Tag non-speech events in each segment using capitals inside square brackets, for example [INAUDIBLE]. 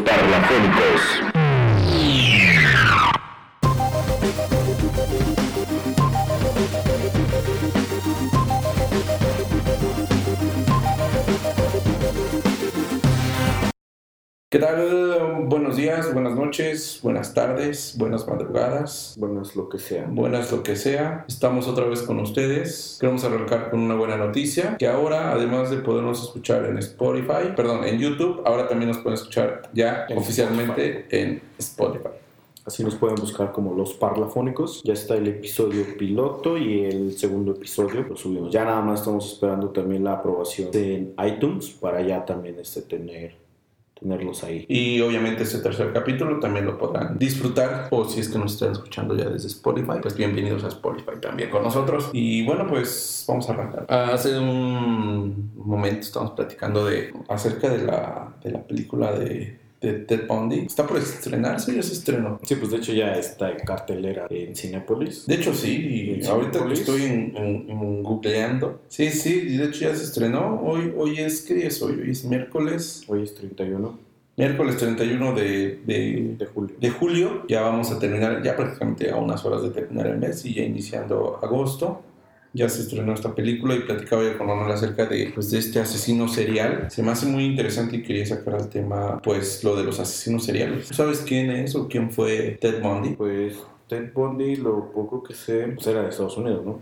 Parlafónicos. Tal? Buenos días, buenas noches, buenas tardes, buenas madrugadas, Buenas lo que sea. buenas lo que sea. Estamos otra vez con ustedes. Queremos arrancar con una buena noticia, que ahora, además de podernos escuchar en Spotify, perdón, en YouTube, ahora también nos pueden escuchar ya En oficialmente en Spotify. Así nos pueden buscar como los parlafónicos. Ya está el episodio piloto y el segundo episodio lo subimos. Ya nada más estamos esperando también la aprobación en iTunes para ya también este tener tenerlos ahí. Y obviamente ese tercer capítulo también lo podrán disfrutar o si es que nos están escuchando ya desde Spotify, pues bienvenidos a Spotify también con nosotros. Y bueno, pues vamos a arrancar. Hace un momento estamos platicando de acerca de la, de la película de, de Ted Bundy. Está por estrenarse, ya se estrenó. Sí, pues de hecho ya está en cartelera en Cinépolis. De hecho, sí, y ¿En ahorita que estoy en, en- en googleando. Sí, sí, y de hecho ya se estrenó. Hoy, hoy es, ¿qué día es hoy? Hoy es miércoles. Hoy es 31 Miércoles 31 de, de, de julio. de julio. Ya vamos a terminar, ya prácticamente a unas horas de terminar el mes y ya iniciando agosto. Ya se estrenó esta película y platicaba yo con Manuel acerca de, pues, de este asesino serial. Se me hace muy interesante y quería sacar al tema, pues, lo de los asesinos seriales. ¿Tú sabes quién es o quién fue Ted Bundy? Pues Ted Bundy, lo poco que sé, pues era de Estados Unidos, ¿no?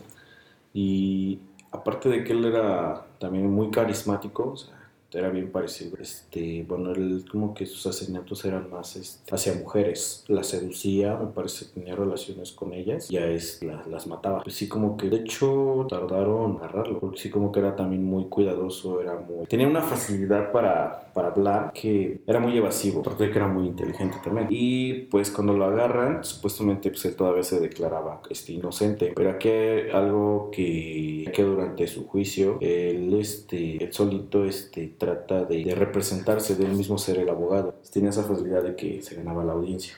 Y aparte de que él era también muy carismático, o sea, era bien parecido. Este, bueno, él como que sus asesinatos eran más este, hacia mujeres. Las seducía, me parece que tenía relaciones con ellas, ya es, la- las mataba. Pues sí, como que de hecho tardaron en agarrarlo, porque sí, como que era también muy cuidadoso, era muy. Tenía una facilidad para, para hablar que era muy evasivo, aparte que era muy inteligente también. Y pues cuando lo agarran, supuestamente pues él todavía se declaraba este, inocente, pero aquí algo que, que durante su juicio, él, este, él solito este, trata de, de representarse, de él mismo ser el abogado. Tiene esa facilidad de que se ganaba la audiencia.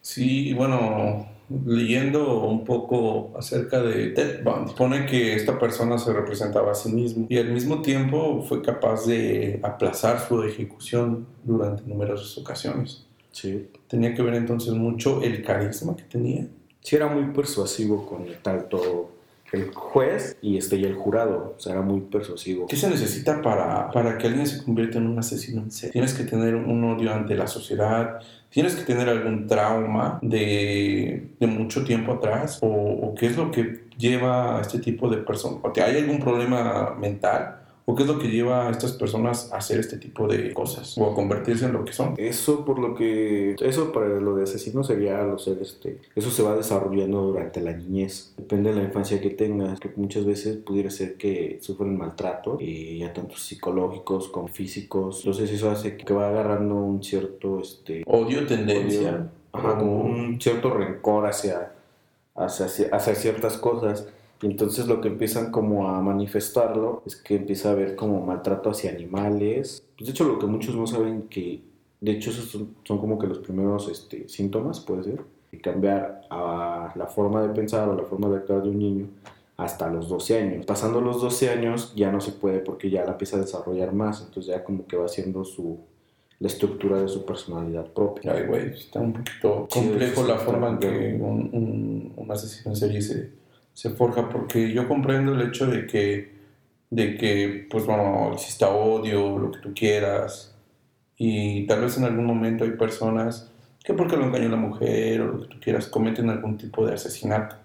Sí, bueno, leyendo un poco acerca de Ted Bundy, pone que esta persona se representaba a sí mismo y al mismo tiempo fue capaz de aplazar su ejecución durante numerosas ocasiones. Sí. Tenía que ver entonces mucho el carisma que tenía. Sí era muy persuasivo con tanto el juez y este y el jurado, o sea, era muy persuasivo. ¿Qué se necesita para, para que alguien se convierta en un asesino en serie? Tienes que tener un odio ante la sociedad, tienes que tener algún trauma de, de mucho tiempo atrás, o, o qué es lo que lleva a este tipo de personas. ¿O te- ¿Hay algún problema mental? ¿O qué es lo que lleva a estas personas a hacer este tipo de cosas? O a convertirse en lo que son. Eso por lo que eso para lo de asesino sería lo ser este eso se va desarrollando durante la niñez depende de la infancia que tengas que muchas veces pudiera ser que sufren maltrato y ya tanto psicológicos como físicos entonces eso hace que va agarrando un cierto este Odio, tendencia. Ajá, como un cierto rencor hacia, hacia, hacia ciertas cosas. Y entonces lo que empiezan como a manifestarlo es que empieza a haber como maltrato hacia animales. Pues de hecho lo que muchos no saben que, de hecho esos son, son como que los primeros este, síntomas, puede ser, de cambiar a la forma de pensar o la forma de actuar de un niño hasta los 12 años. Pasando los 12 años ya no se puede porque ya la empieza a desarrollar más, entonces ya como que va haciendo su, la estructura de su personalidad propia. Ay, güey, está un poquito complejo sí, la forma en que un, un- un asesino en serie se, se forja, porque yo comprendo el hecho de que, de que, pues bueno, exista odio, lo que tú quieras, y tal vez en algún momento hay personas que porque lo engañó la mujer o lo que tú quieras, cometen algún tipo de asesinato,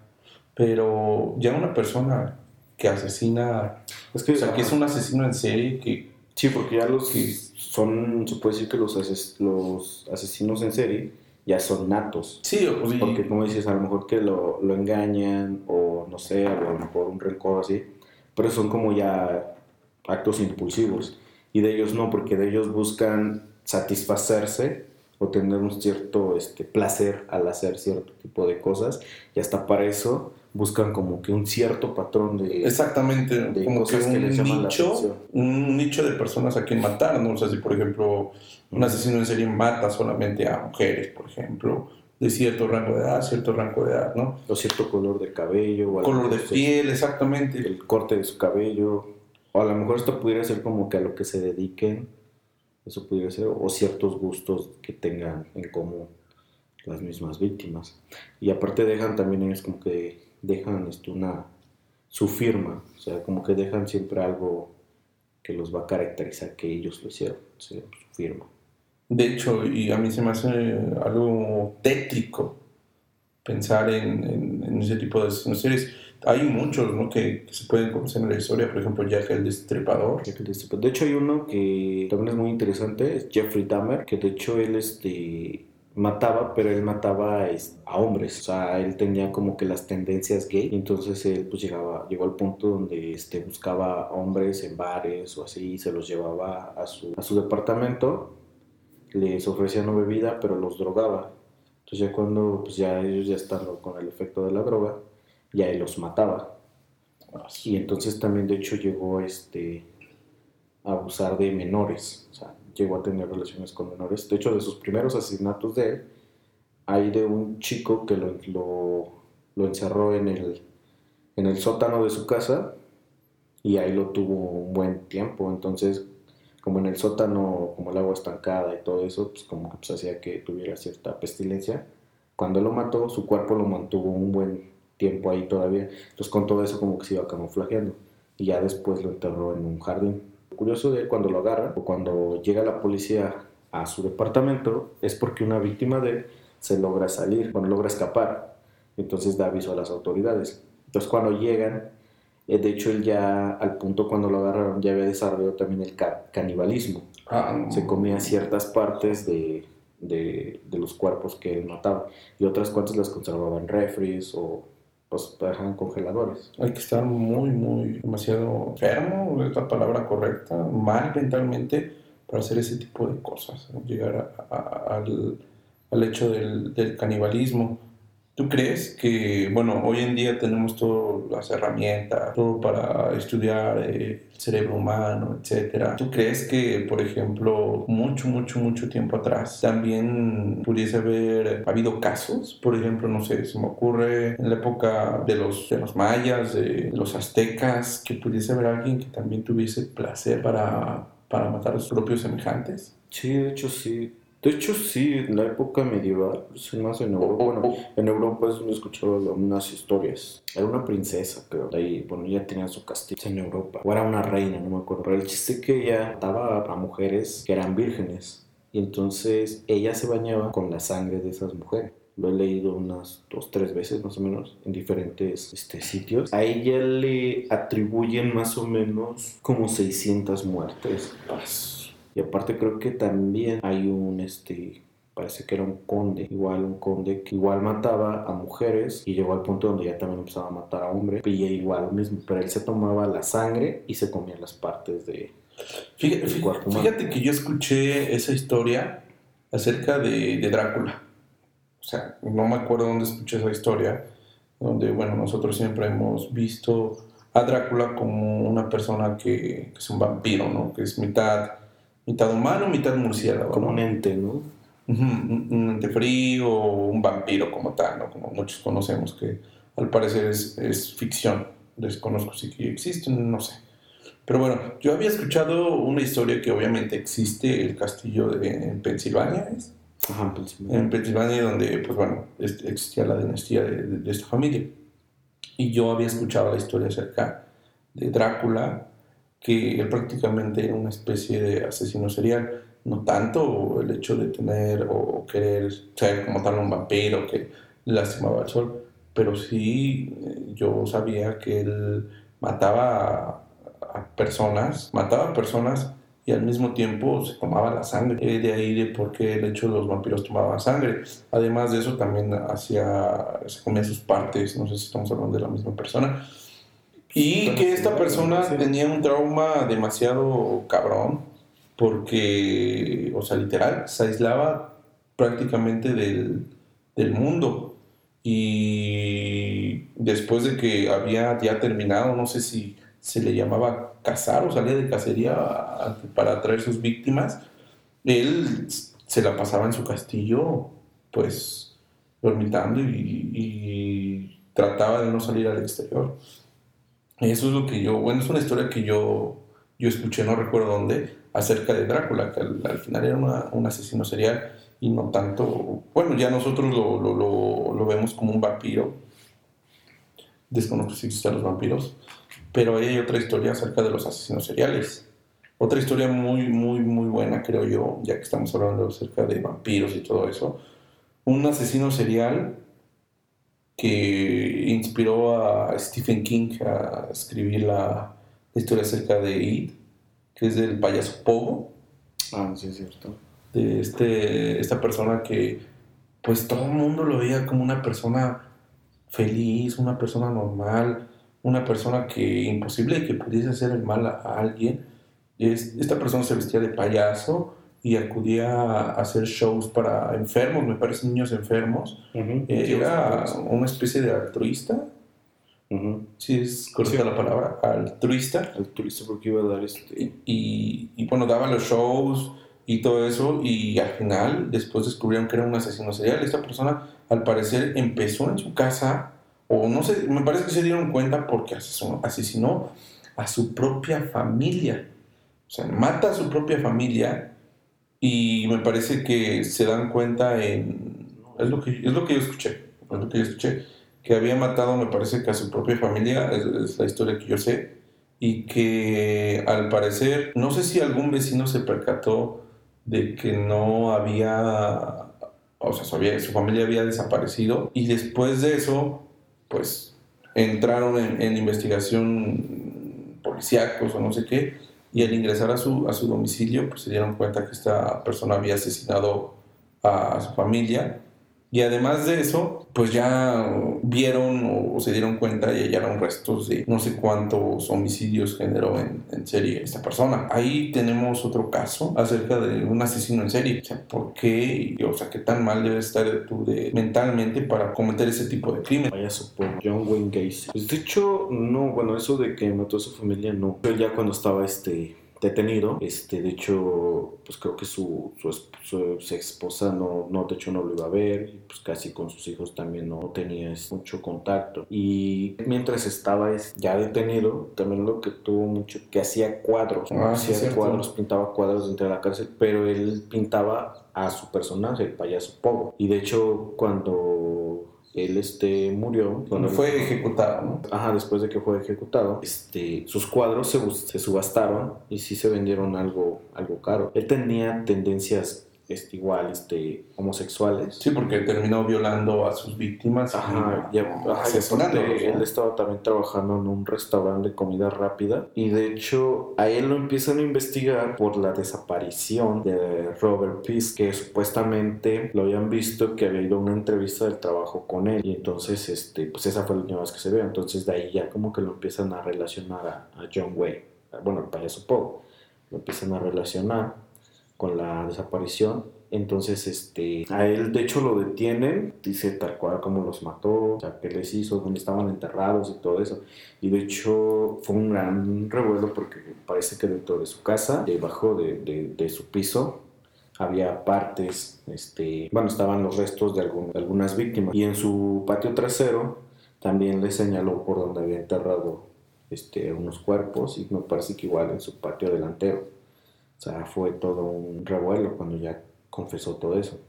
pero ya una persona que asesina, Es que, o sea, que es un asesino en serie, que Sí, porque ya los que son, se puede decir que los, ases- los asesinos en serie ya son natos. sí, o sí, Porque como dices, a lo mejor que lo, lo engañan o no sé, a lo mejor un rencor así, pero son como ya actos impulsivos. Y de ellos no, porque de ellos buscan satisfacerse o tener un cierto este, placer al hacer cierto tipo de cosas y hasta para eso buscan como que un cierto patrón de... Exactamente, de como que cosas que un les llaman la nicho, un nicho de personas a quien matar, ¿no? O sea, si por ejemplo un asesino en serie mata solamente a mujeres, por ejemplo, de cierto rango de edad, cierto rango de edad, ¿no? o cierto color de cabello o Color de así. piel, exactamente. el corte de su cabello, o a lo mejor esto pudiera ser como que a lo que se dediquen, Eso pudiera ser, o ciertos gustos que tengan en común las mismas víctimas. Y aparte dejan también, es como que dejan esto, una, su firma, o sea, como que dejan siempre algo que los va a caracterizar que ellos lo hicieron, su firma. De hecho, y a mí se me hace algo tétrico pensar en, ese tipo de series. Hay muchos ¿no? que, se pueden conocer en la historia, por ejemplo, Jack el Destripador. De hecho, hay uno que también es muy interesante, es Jeffrey Dahmer, que de hecho él este, mataba, pero él mataba a hombres, o sea, él tenía como que las tendencias gay, entonces él pues llegaba, llegó al punto donde este, buscaba hombres en bares o así, y se los llevaba a su, a su departamento, les ofrecía no bebida, pero los drogaba. Entonces ya cuando pues ya ellos ya están con el efecto de la droga, ya él los mataba. Y entonces también de hecho llegó este, a abusar de menores, o sea, llegó a tener relaciones con menores. De hecho, de sus primeros asesinatos de él, hay de un chico que lo, lo, encerró en el, en el sótano de su casa y ahí lo tuvo un buen tiempo. Entonces, como en el sótano, como el agua estancada y todo eso, pues como que pues, hacía que tuviera cierta pestilencia. Cuando lo mató, su cuerpo lo mantuvo un buen tiempo ahí todavía. Entonces con todo eso como que se iba camuflajeando. Y ya después lo enterró en un jardín curioso de cuando lo agarran o cuando llega la policía a su departamento es porque una víctima de él se logra salir, bueno, logra escapar. Entonces da aviso a las autoridades. Entonces cuando llegan, de hecho él ya al punto cuando lo agarraron ya había desarrollado también el canibalismo. Ah, se comía ciertas partes de, de, de, los cuerpos que él mataba y otras cuantas las conservaba en refries o pues dejan congeladores. Hay que estar muy, muy, demasiado enfermo, es la palabra correcta, mal mentalmente para hacer ese tipo de cosas, llegar al, al, hecho del, del canibalismo. ¿Tú crees que, bueno, hoy en día tenemos todas las herramientas, todo para estudiar eh, el cerebro humano, etcétera? ¿Tú crees que, por ejemplo, mucho, mucho, mucho tiempo atrás también pudiese haber habido casos? Por ejemplo, no sé, se me ocurre en la época de los, de los mayas, de los aztecas, que pudiese haber alguien que también tuviese placer para, para matar a sus propios semejantes. Sí, de hecho sí. De hecho, sí, en la época medieval, pues, más en Europa, bueno, en Europa es donde escuchaba unas historias. Era una princesa, creo. Ahí, bueno, ella tenía su castillo en Europa. O era una reina, no me acuerdo. Pero el chiste que ella mataba a mujeres que eran vírgenes. Y entonces ella se bañaba con la sangre de esas mujeres. Lo he leído unas dos, tres veces más o menos en diferentes este, sitios. A ella le atribuyen más o menos como 600 muertes. Y aparte creo que también hay un, este, parece que era un conde, igual un conde que igual mataba a mujeres y llegó al punto donde ya también empezaba a matar a hombres. Y igual mismo, pero él se tomaba la sangre y se comía las partes de... Fíjate, fíjate que yo escuché esa historia acerca de, de, Drácula. O sea, no me acuerdo dónde escuché esa historia, donde, bueno, nosotros siempre hemos visto a Drácula como una persona que, que es un vampiro, ¿no? Que es mitad mitad humano, mitad murciélago. Como un ente, ¿no? un, ente frío un vampiro como tal, ¿no? Como muchos conocemos, que al parecer es, es ficción. Desconozco si existen, no sé. Pero bueno, yo había escuchado una historia que obviamente existe, el castillo de, en Pensilvania, ¿es? Ajá, en Pensilvania. En Pensilvania, donde, pues bueno, existía la dinastía de, de, de esta familia. Y yo había escuchado la historia acerca de Drácula, que él prácticamente era una especie de asesino serial. No tanto el hecho de tener o querer ser como tal un vampiro que lastimaba al sol, pero sí eh, yo sabía que él mataba a, personas, mataba a personas y al mismo tiempo se tomaba la sangre. Eh, de ahí de por qué el hecho de los vampiros tomaban sangre. Además de eso también hacía, se comía sus partes, no sé si estamos hablando de la misma persona y que esta persona tenía un trauma demasiado cabrón, porque, o sea, literal, se aislaba prácticamente del, mundo. Y después de que había ya terminado, no sé si se le llamaba cazar o salía de cacería para atraer sus víctimas, él se la pasaba en su castillo, pues, dormitando y, y trataba de no salir al exterior. Eso es lo que yo, bueno, es una historia que yo, yo escuché, no recuerdo dónde, acerca de Drácula, que al, final era un asesino serial y no tanto, bueno, ya nosotros lo, lo, lo, vemos como un vampiro, desconozco si existen los vampiros, pero hay otra historia acerca de los asesinos seriales. Otra historia muy, muy, muy buena, creo yo, ya que estamos hablando acerca de vampiros y todo eso. Un asesino serial que inspiró a Stephen King a escribir la historia acerca de It, que es del payaso Pogo. Ah, sí, es cierto. De este, esta persona que, pues todo el mundo lo veía como una persona feliz, una persona normal, una persona que imposible que pudiese hacer el mal a, alguien. esta persona se vestía de payaso y acudía a hacer shows para enfermos, me parece niños enfermos. Eh, era una especie de altruista. Sí, es correcta la palabra, altruista. Altruista porque iba a dar este... Y, y, bueno, daba los shows y todo eso y al final después descubrieron que era un asesino serial. Esta persona al parecer empezó en su casa o no sé, me parece que se dieron cuenta porque asesinó, asesinó a su propia familia. O sea, mata a su propia familia y me parece que se dan cuenta en... Es lo que, es lo que yo escuché, es lo que yo escuché, que había matado, me parece que a su propia familia, es, la historia que yo sé, y que al parecer, no sé si algún vecino se percató de que no había, o sea, su, familia había desaparecido, y después de eso, pues entraron en, investigación policíacos o no sé qué, y al ingresar a su, a su domicilio, pues se dieron cuenta que esta persona había asesinado a su familia y además de eso, pues ya vieron o, se dieron cuenta y hallaron restos de no sé cuántos homicidios generó en, en, serie esta persona. Ahí tenemos otro caso acerca de un asesino en serie. O sea, ¿por qué? O sea, ¿qué tan mal debe estar tú de, mentalmente para cometer ese tipo de crimen? Vaya supongo, John Wayne Gacy. Pues de hecho, no, bueno, eso de que mató a su familia, no. Pero ya cuando estaba este detenido. Este, de hecho, pues creo que su, su, ex esposa no, no, de hecho no lo iba a ver, y pues casi con sus hijos también no tenía mucho contacto. Y mientras estaba ya detenido, también lo que tuvo mucho, que hacía cuadros, ah, hacía cuadros, pintaba cuadros dentro de la cárcel, pero él pintaba a su personaje, el payaso Pogo. Y de hecho, cuando él este, murió. Cuando fue ejecutado, ¿no? Ajá, después de que fue ejecutado, este, sus cuadros se, se subastaron y sí se vendieron algo, algo caro. Él tenía tendencias este, igual este, homosexuales. Sí, porque terminó violando a sus víctimas. Ajá, ya, él estaba también trabajando en un restaurante de comida rápida y de hecho a él lo empiezan a investigar por la desaparición de Robert Peace, que supuestamente lo habían visto que había ido a una entrevista del trabajo con él y entonces este, pues esa fue la última vez que se ve, entonces de ahí ya como que lo empiezan a relacionar a, a John Wayne, bueno, el payaso Poe, lo empiezan a relacionar con la desaparición. Entonces, este, a él de hecho lo detienen, dice tal cual como los mató, o sea, qué les hizo, dónde estaban enterrados y todo eso. Y de hecho fue un gran revuelo porque parece que dentro de su casa, debajo de, de, su piso, había partes, este, bueno, estaban los restos de, algunas víctimas. Y en su patio trasero también le señaló por donde había enterrado este, unos cuerpos y me parece que igual en su patio delantero. O sea, fue todo un revuelo cuando ya confesó todo eso.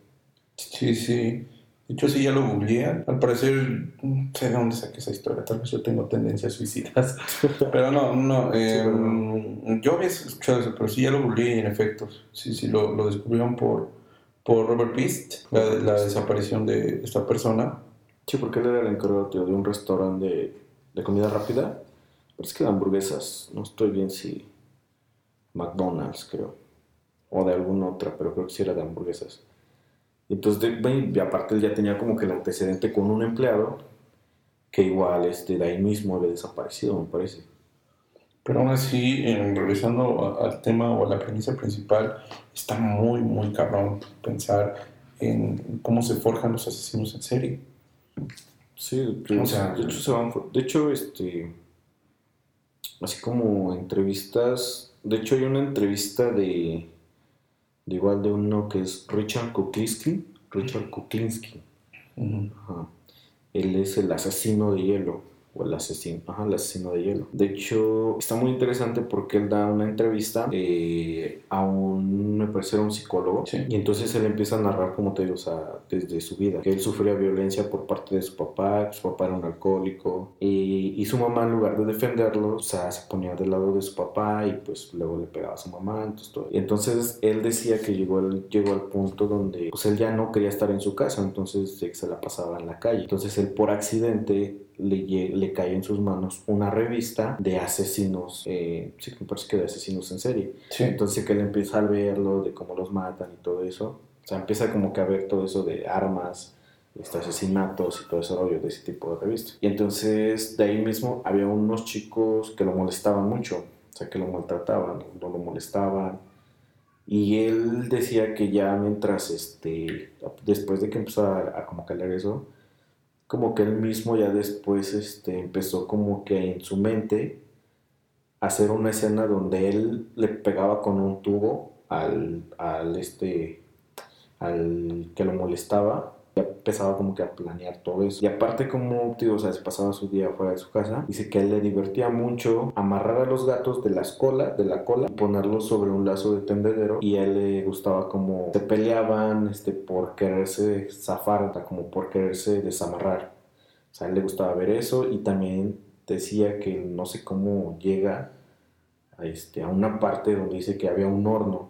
Sí, sí. De hecho, sí, ya lo googleé. Al parecer, no sé de dónde saqué esa historia. Tal vez yo tengo tendencias suicidas. [LAUGHS] pero no, no. Em, yo había escuchado eso, pero sí, ya lo googleé en efecto, sí, sí, lo, lo descubrieron por, por Robert Peast, la, la, desaparición de esta persona. Sí, porque él era el encargado de un restaurante de, de comida rápida. Es que de hamburguesas. No estoy bien si McDonald's, creo. O de alguna otra, pero creo que sí era de hamburguesas. Entonces, de, aparte él ya tenía como que el antecedente con un empleado que igual este, de ahí mismo había desaparecido, me parece. Pero aún así, en, regresando al tema o a la premisa principal, está muy, muy cabrón pensar en cómo se forjan los asesinos en serie. Sí, de, hecho, de hecho, este, así como entrevistas de hecho, hay una entrevista de, igual de uno que es Richard Kuklinski. Richard Kuklinski. Él es el asesino de hielo. O el asesino, ajá, el asesino de hielo. De hecho, está muy interesante porque él da una entrevista eh, a un, me parece, un psicólogo, Sí. y entonces él empieza a narrar, como te digo, o sea, desde su vida, que él sufría violencia por parte de su papá, que su papá era un alcohólico, y, y su mamá, en lugar de defenderlo, o sea, se ponía del lado de su papá y pues luego le pegaba a su mamá, entonces todo. Y entonces él decía que llegó al, llegó al punto donde pues él ya no quería estar en su casa, entonces se la pasaba en la calle. Entonces él por accidente le, le cae en sus manos una revista de asesinos, eh, sí, me parece que de asesinos en serie. Sí. Entonces que él empieza a verlo de cómo los matan y todo eso. O sea, empieza como que a ver todo eso de armas, este, asesinatos y todo ese rollo de ese tipo de revistas. Y entonces de ahí mismo había unos chicos que lo molestaban mucho, o sea, que lo maltrataban, no lo molestaban. Y él decía que ya mientras, este, después de que empezó a, a como leer eso, como que él mismo ya después este, empezó como que en su mente hacer una escena donde él le pegaba con un tubo al, al este al que lo molestaba ya empezaba como que a planear todo eso y aparte como tío o sea se pasaba su día fuera de su casa dice que a él le divertía mucho amarrar a los gatos de las colas de la cola y ponerlos sobre un lazo de tendedero y a él le gustaba como se peleaban este por quererse zafar como por quererse desamarrar o sea a él le gustaba ver eso y también decía que no sé cómo llega a, este, a una parte donde dice que había un horno.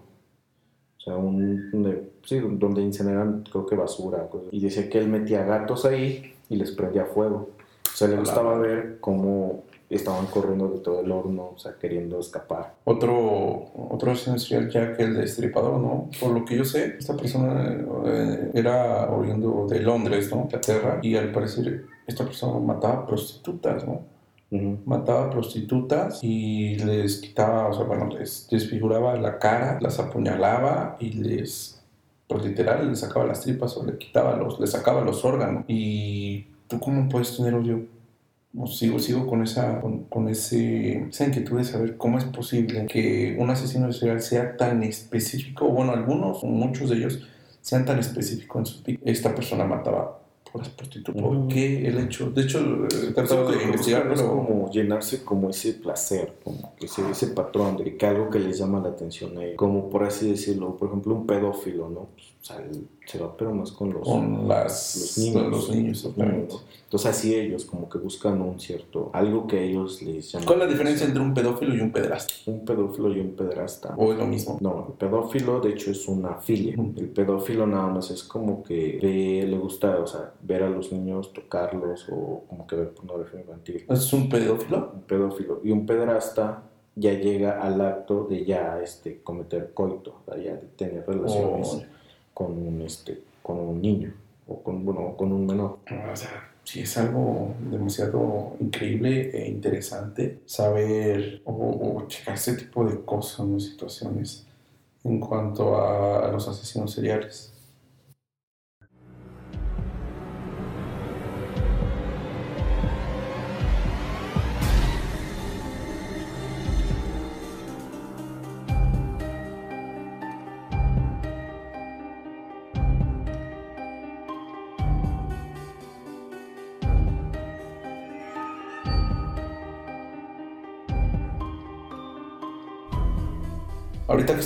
O sea, un, donde, sí, donde incineran, creo que basura. cosas. Y decía que él metía gatos ahí y les prendía fuego. O sea, le gustaba ver cómo estaban corriendo de todo el horno, o sea, queriendo escapar. Otro, otro asesino serial Jack el destripador, ¿no? Por lo que yo sé, esta persona eh, era oriundo de Londres, ¿no? Inglaterra, y al parecer esta persona mataba prostitutas, ¿no? Mataba prostitutas y les quitaba, o sea, bueno, les desfiguraba la cara, las apuñalaba y les, pues literal, les sacaba las tripas o le quitaba los, les sacaba los órganos. Y tú cómo puedes tener odio o sigo, sigo con esa, con, con ese, esa inquietud de saber cómo es posible que un asesino serial sea tan específico, bueno, algunos, muchos de ellos, sean tan específicos en sus víctimas. Esta persona mataba prostitutas. ¿Por Ujú. qué el hecho? De hecho, he tratado de investigar, es pero... como llenarse como ese placer, como que ese, ese patrón de que algo que les llama la atención a ellos. Como por así decirlo, por ejemplo, un pedófilo, ¿no? O sea, se va pero más con los, con las, los niños. los niños. Entonces así ellos como que buscan un cierto, algo que ellos les llama. ¿Cuál es la diferencia entre un pedófilo y un pederasta? Un pedófilo y un pederasta. ¿O es lo mismo? No, el pedófilo de hecho es una filia. El pedófilo nada más es como que ve- le gusta, o sea, ver a los niños, tocarlos o como que ver pornografía infantil. ¿Es un pedófilo? Un pedófilo. Y un pederasta ya llega al acto de ya este, cometer coito, o sea, ya de tener relaciones con, un, este, con un niño o con, bueno, con un menor. o sea, sí es algo demasiado increíble e interesante saber o, checar ese tipo de cosas, ¿no? situaciones en cuanto a los asesinos seriales.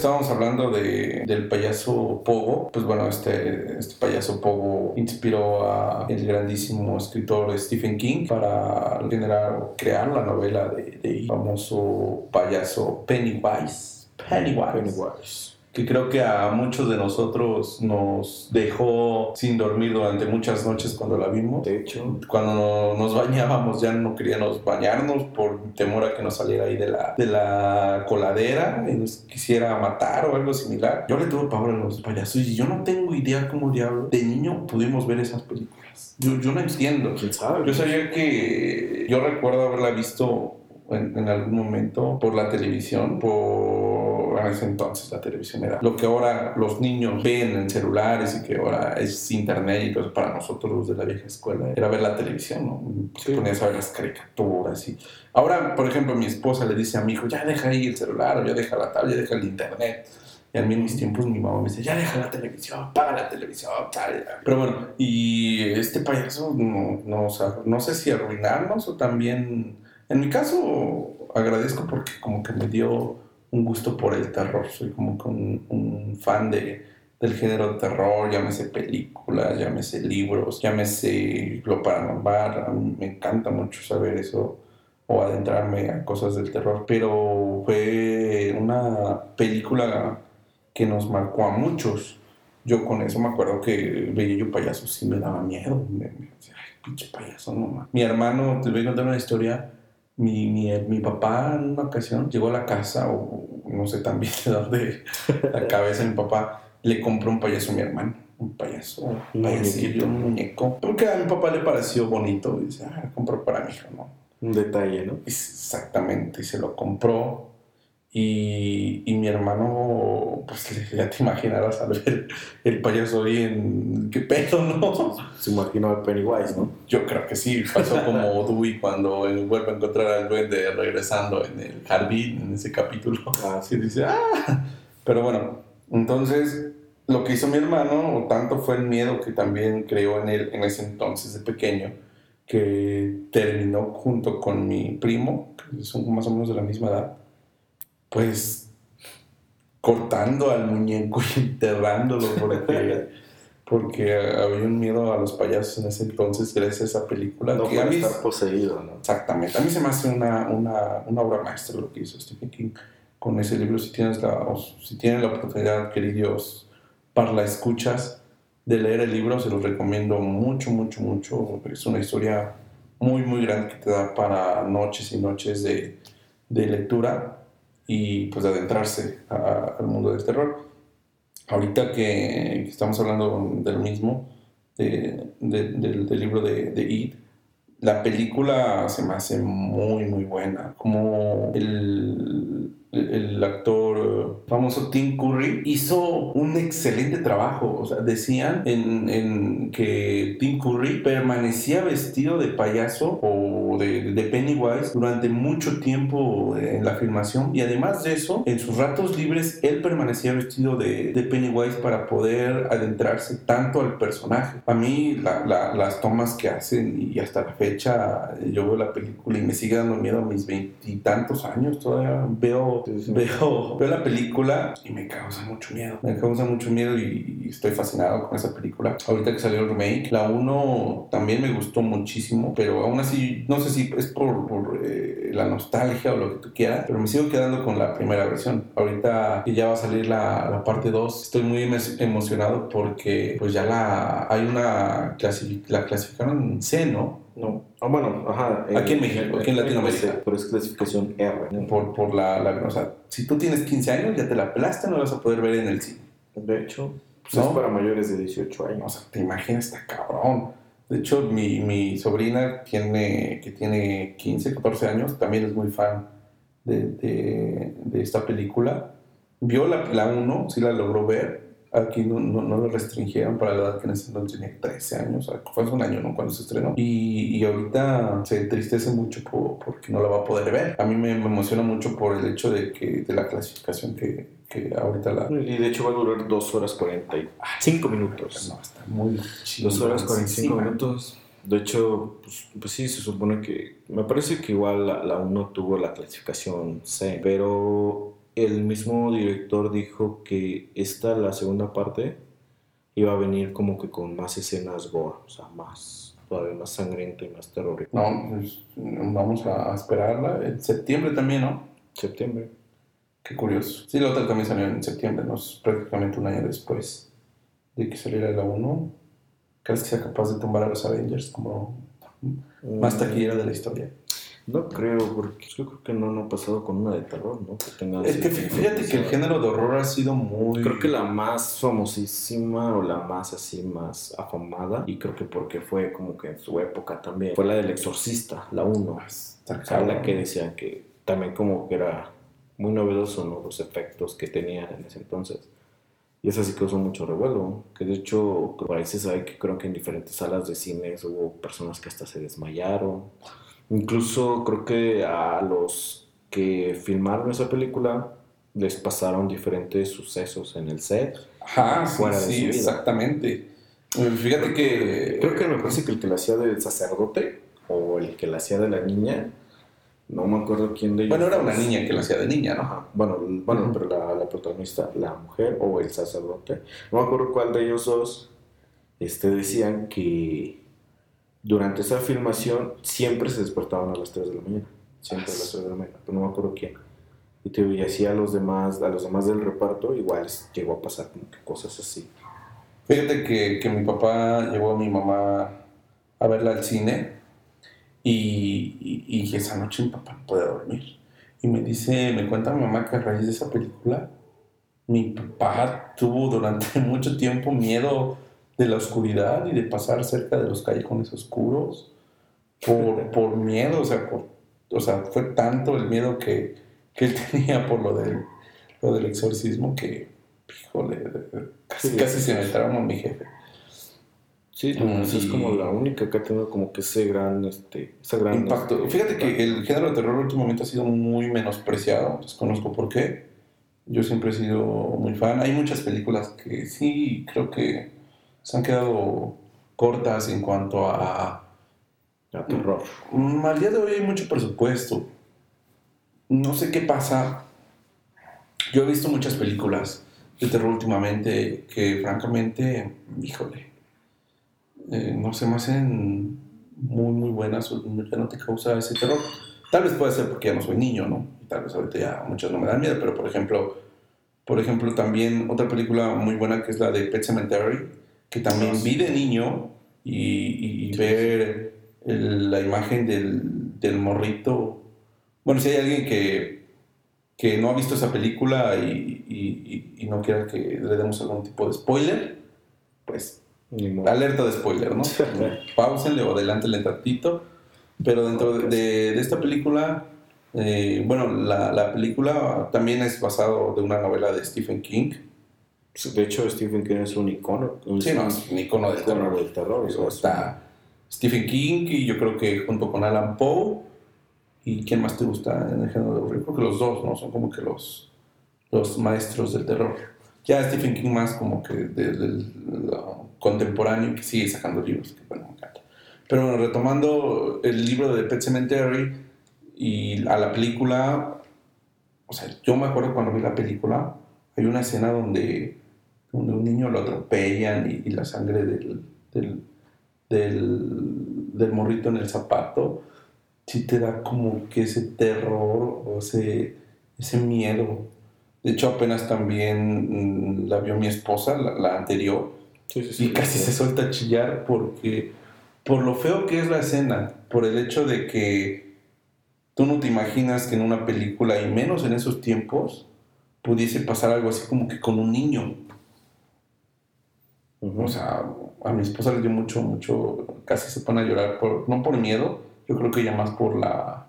Estábamos hablando de, del payaso Pogo, pues bueno, este, este payaso Pogo inspiró a el grandísimo escritor Stephen King para generar o crear la novela de, de famoso payaso Pennywise. Pennywise. Pennywise. Que creo que a muchos de nosotros nos dejó sin dormir durante muchas noches cuando la vimos. De hecho, Cuando nos bañábamos ya no queríamos bañarnos por temor a que nos saliera ahí de la, de la coladera y nos quisiera matar o algo similar. Yo le tuve pavor a los payasos y yo no tengo idea cómo diablo de niño pudimos ver esas películas. Yo, yo no entiendo. quién sabe. Yo sabía que yo recuerdo haberla visto en, en algún momento por la televisión, por ese entonces la televisión era lo que ahora los niños ven en celulares y que ahora es internet y todo para nosotros los de la vieja escuela era ver la televisión, ¿no? Se Sí. ponías a ver las caricaturas y ahora, por ejemplo, mi esposa le dice a mi hijo, ya deja ahí el celular o ya deja la tablet, ya deja el internet. Y a mí en mis tiempos mi mamá me decía, ya deja la televisión, paga la televisión, tal. Pero bueno, y este payaso, no, no, o sea, no sé si arruinarnos o también, en mi caso, agradezco porque como que me dio un gusto por el terror. Soy como que un, fan de, del género de terror, llámese películas, llámese libros, llámese lo paranormal. A me encanta mucho saber eso o adentrarme a cosas del terror, pero fue una película que nos marcó a muchos. Yo con eso me acuerdo que veía yo payasos sí me daba miedo. Me, decía, ay, pinche payaso. Mi hermano, te voy a contar una historia. Mi, mi, mi, papá en una ocasión llegó a la casa, o no sé también [LAUGHS] de dónde, la cabeza de mi papá, le compró un payaso a mi hermano. Un payaso, un payasillo, un muñeco. Porque a mi papá le pareció bonito y dice, ah, compró para mi hijo, ¿no? Un detalle, ¿no? Exactamente, y se lo compró. Y, y mi hermano, pues ya te imaginarás al ver [LAUGHS] el payaso ahí en. ¿Qué pedo, no? [LAUGHS] Se imaginó el Pennywise, ¿no? Yo creo que sí, pasó como Dewey cuando vuelve a encontrar al duende regresando en el jardín, en ese capítulo. Ah, Así dice, ¡ah! Pero bueno, entonces lo que hizo mi hermano, o tanto fue el miedo que también creó en él en ese entonces de pequeño, que terminó junto con mi primo, que son más o menos de la misma edad, pues cortando al muñeco y [LAUGHS] enterrándolo porque, porque había un miedo a los payasos en ese entonces gracias a esa película. No que a puede mí- estar poseído, ¿no? Exactamente, a mí se me hace una, una, una obra maestra lo que hizo Stephen King con ese libro. Si tienes la, si tienen la oportunidad, queridos, para la escuchas, de leer el libro, se los recomiendo mucho, mucho, mucho. Es una historia muy, muy grande que te da para noches y noches de, de lectura y pues de adentrarse al mundo del terror. Ahorita que estamos hablando del mismo, de- de- del, libro de, de la película se me hace muy, muy buena. Como el, el, actor eh, famoso Tim Curry hizo un excelente trabajo. O sea, decían en, en que Tim Curry permanecía vestido de payaso o de, de Pennywise durante mucho tiempo en la filmación. Y además de eso, en sus ratos libres, él permanecía vestido de, de Pennywise para poder adentrarse tanto al personaje. A mí, la- la- las tomas que hacen y hasta la fecha, yo veo la película y me sigue dando miedo a mis veintitantos años. Todavía veo, Sí, sí. veo, veo la película y me causa mucho miedo. Me causa mucho miedo y, y estoy fascinado con esa película. Ahorita que salió el remake, la 1 también me gustó muchísimo, pero aún así, no sé si es por, por, eh, la nostalgia o lo que tú quieras, pero me sigo quedando con la primera versión. Ahorita que ya va a salir la, la parte 2, estoy muy emo- emocionado porque pues ya la hay una la clasificaron en C, ¿no? No. Ah, bueno, ajá. Aquí en México, aquí en Latinoamérica. Pero es clasificación R. ¿no? Por, por la, la- o sea, si tú tienes 15 años ya te la pelaste, no la vas a poder ver en el cine. De hecho, pues ¿No? es para mayores de 18 O años. sea, te imaginas, está cabrón. De hecho, mi, mi sobrina tiene, que tiene 15, 14 años, también es muy fan de, de, de esta película. Vio la, la 1, sí la logró ver. Aquí no, no, no la restringieron para la edad que en ese entonces tenía 13 años, o sea, fue hace un año ¿no? cuando se estrenó. Y, y ahorita se entristece mucho por- porque no la va a poder ver. A mí me, me emociona mucho por el hecho de, que, de la clasificación que, que ahorita la... Y de hecho va a durar 2 horas 45 minutos. No, está muy chido. 2 horas 45 minutos. De hecho, pues, pues sí, se supone que... Me parece que igual la, la 1 tuvo la clasificación C, pero el mismo director dijo que esta, la segunda parte, iba a venir como que con más escenas gore, o sea, más, todavía más sangrienta y más terrorífica. No, pues vamos a esperarla. En septiembre también, ¿no? Septiembre. Qué curioso. Sí, la otra también salió en septiembre, ¿no? Es prácticamente un año después de que saliera la 1. ¿Crees que sea capaz de tumbar a los Avengers como más taquillera de la historia? No creo, porque yo creo que no, no ha pasado con una de terror, ¿no? Que tenga Es que fí- fíjate que el género de horror ha sido muy... Creo que la más famosísima o la más así, más afamada, y creo que porque fue como que en su época también, fue la del Exorcista, la 1. Está O sea, la que decían que también como que era muy novedoso, ¿no? Los efectos que tenían en ese entonces. Y esa sí causó mucho revuelo, que de hecho por ahí se sabe que creo que en diferentes salas de cines hubo personas que hasta se desmayaron. Incluso creo que a los que filmaron esa película les pasaron diferentes sucesos en el set. Ajá, sí, sí, exactamente. Fíjate que... Creo que me parece que el que la hacía del sacerdote o el que la hacía de la niña, no me acuerdo quién de ellos. Bueno, era una niña que la hacía de niña, ¿no? Ajá. Bueno, bueno pero la, la, protagonista, la mujer o el sacerdote, no me acuerdo cuál de ellos dos, este, decían que durante esa filmación siempre se despertaban a las 3 de la mañana. Siempre a las 3 de la mañana, pero no me acuerdo quién. Y, te, y así a los demás, a los demás del reparto, igual llegó a pasar como que cosas así. Fíjate que, que mi papá llevó a mi mamá a verla al cine y, y, esa noche mi papá no puede dormir. Y me dice, me cuenta mi mamá que a raíz de esa película, mi papá tuvo durante [LAUGHS] mucho tiempo miedo de la oscuridad y de pasar cerca de los callejones oscuros por, [LAUGHS] por miedo, o sea, o sea, fue tanto el miedo que, que él [LAUGHS] tenía por lo del, lo del exorcismo que, híjole, casi, casi se me trauma mi jefe. Sí, es como la única que ha tenido como que ese gran, este, gran impacto. Este, Fíjate que el género de terror últimamente ha sido muy menospreciado, desconozco por qué. Yo siempre he sido muy fan. Hay muchas películas que sí creo que se han quedado cortas en cuanto a, a terror. Mm, al día de hoy hay mucho presupuesto. No sé qué pasa. Yo he visto muchas películas de terror últimamente que francamente, híjole, eh, no se me hacen muy, muy buenas ya no te causa ese terror. Tal vez puede ser porque ya no soy niño, ¿no? Y tal vez ahorita ya muchas no me dan miedo, pero por ejemplo, por ejemplo, también otra película muy buena que es la de Pet Cemetery, que también vi de niño y, ver la imagen del, del, morrito. Bueno, si hay alguien que, que no ha visto esa película y, y no quiera que le demos algún tipo de spoiler, pues Alerta de spoiler, ¿no? Pausenle o adelántenle tantito. Pero dentro de, esta película, eh, bueno, la, la, película también es basado de una novela de Stephen King. De hecho, Stephen King es un icono. sí, no, es un icono del terror. Del terror está Stephen King y yo creo que junto con Alan Poe. ¿Y quién más te gusta en el género de horror? Creo que los dos, ¿no? Son como que los, los maestros del terror. Ya Stephen King más como que del contemporáneo que sigue sacando libros, que bueno, me encanta. Pero bueno, retomando el libro de Pet Cemetery y a la película, o sea, yo me acuerdo cuando vi la película, hay una escena donde, donde un niño lo atropellan y, la sangre del, del, del, morrito en el zapato, sí te da como que ese terror o ese, ese miedo. De hecho, apenas también mm, la vio mi esposa, la anterior, y casi se suelta a chillar porque por lo feo que es la escena, por el hecho de que tú no te imaginas que en una película, y menos en esos tiempos, pudiese pasar algo así como que con un niño. O sea, a mi esposa le dio mucho, mucho, casi se pone a llorar, por, no por miedo, yo creo que ya más por la,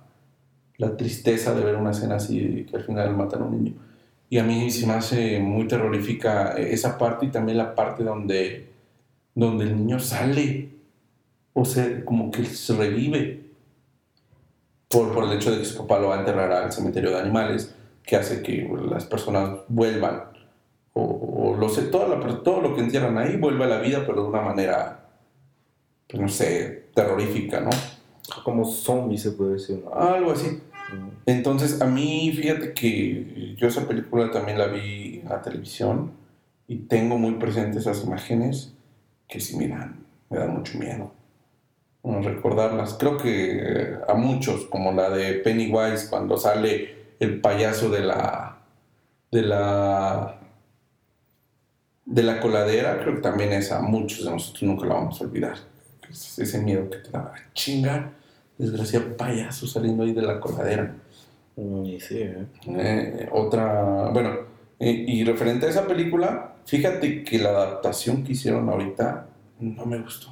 la tristeza de ver una escena así, que al final matan a un niño. Y a mí se me hace muy terrorífica esa parte y también la parte donde, donde el niño sale. O sea, como que se revive. Por, por el hecho de que su papá lo va a enterrar al cementerio de animales, que hace que las personas vuelvan. O, lo sé, todo lo, todo lo que entierran ahí vuelve a la vida, pero de una manera, pues no sé, terrorífica, ¿no? Como zombie se puede decir. Algo así. Entonces, a mí, fíjate que yo esa película también la vi en la televisión y tengo muy presentes esas imágenes que sí me dan, me dan mucho miedo. recordarlas. Creo que a muchos, como la de Pennywise, cuando sale el payaso de la. de la. De la coladera, creo que también es a muchos de nosotros nunca la vamos a olvidar. ese miedo que te da chingar desgraciado payaso saliendo ahí de la coladera. Mm, y sí, ¿eh? Eh, otra, bueno, y referente a esa película, fíjate que la adaptación que hicieron ahorita no me gustó.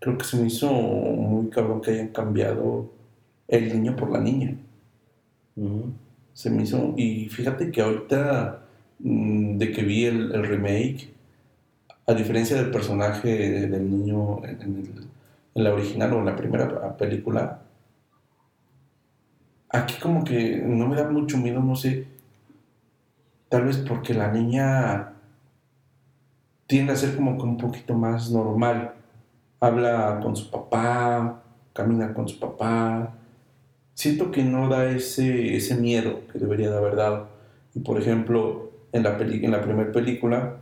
Creo que se me hizo muy cabrón que hayan cambiado el niño por la niña. Se me hizo, y fíjate que ahorita, de que vi el, remake, a diferencia del personaje del niño en la original o en la primera película, aquí como que no me da mucho miedo, no sé, tal vez porque la niña tiende a ser como que un poquito más normal. Habla con su papá, camina con su papá. Siento que no da ese, ese miedo que debería de haber dado. Y por ejemplo, en la, peli en la primera película,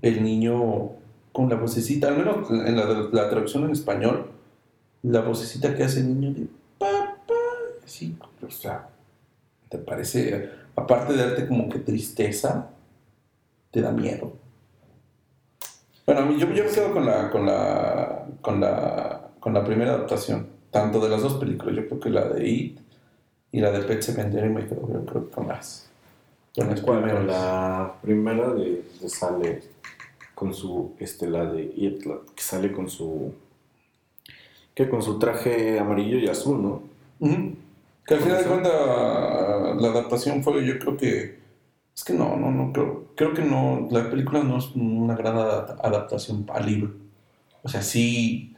el niño con la vocecita, al menos en la, la traducción en español, la vocecita que hace el niño de papá, así, o sea, te parece, aparte de darte como que tristeza, te da miedo. Bueno, yo, yo me quedo con la, con la, con la, con la primera adaptación, tanto de las dos películas, yo creo que la de It y la de Pet Cemetery me quedo yo creo, con las, primeras. La primera de, de sale con su, este, la de que sale con su, que con su traje amarillo y azul, ¿no? Que al final de cuentas la adaptación fue, yo creo que, es que no, no, no, creo, creo que no, la película no es una gran adaptación al libro. O sea, sí,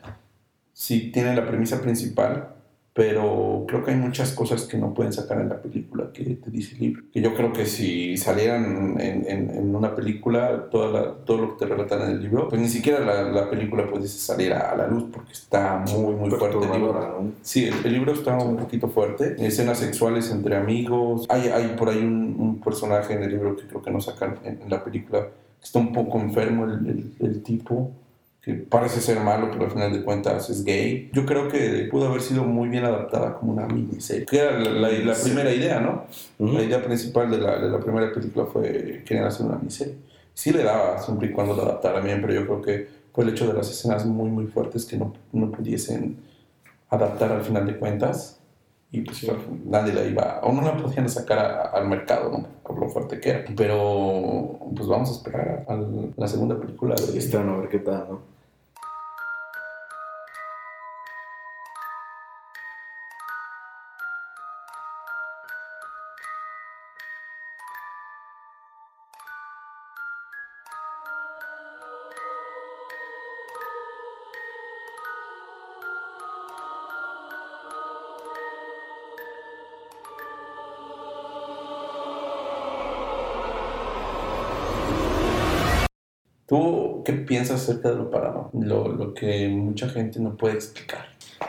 sí tiene la premisa principal, pero creo que hay muchas cosas que no pueden sacar en la película que te dice el libro. Que yo creo que si salieran en, en, una película toda todo lo que te relatan en el libro, pues ni siquiera la, la película puede salir a, la luz porque está muy, muy fuerte el libro. Sí, el, libro está un poquito fuerte. Escenas sexuales entre amigos. Hay, hay por ahí un, un personaje en el libro que creo que no sacan en, la película. Está un poco enfermo el, el, el tipo que parece ser malo, pero al final de cuentas es gay. Yo creo que pudo haber sido muy bien adaptada como una miniserie. Que era la, la, primera idea, ¿no? La idea principal de la, de la primera película fue querer hacer una miniserie. Sí le daba siempre y cuando la adaptara bien, pero yo creo que fue el hecho de las escenas muy, muy fuertes que no, no pudiesen adaptar al final de cuentas. Y pues nadie la iba, o no la podían sacar al mercado, ¿no? Por lo fuerte que era. Pero pues vamos a esperar a, la segunda película de... A ver qué tal, ¿no? ¿Tú qué piensas acerca de lo paranormal? Lo, lo que mucha gente no puede explicar.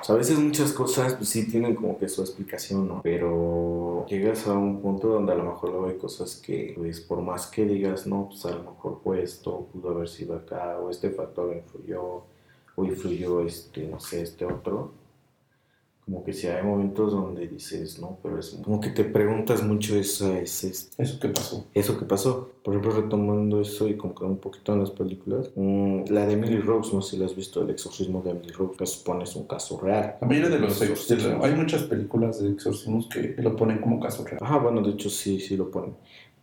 a veces muchas cosas pues, sí tienen como que su explicación, ¿no? Pero llegas a un punto donde a lo mejor luego hay cosas que, pues, por más que digas, no, pues a lo mejor fue esto, pudo haber sido acá, o este factor influyó, o influyó, este, no sé, este otro como que si hay momentos donde dices, no, pero es como que te preguntas mucho eso, es, eso que pasó. Eso que pasó. Por ejemplo, retomando eso y como que un poquito en las películas, mm, la de Emily Rose, no sé si la has visto, el exorcismo de Emily Rose, que supone es un caso real. La mayoría de los exorcismos, hay muchas películas de exorcismos que lo ponen como caso real. Ajá, bueno, de hecho sí, sí lo ponen.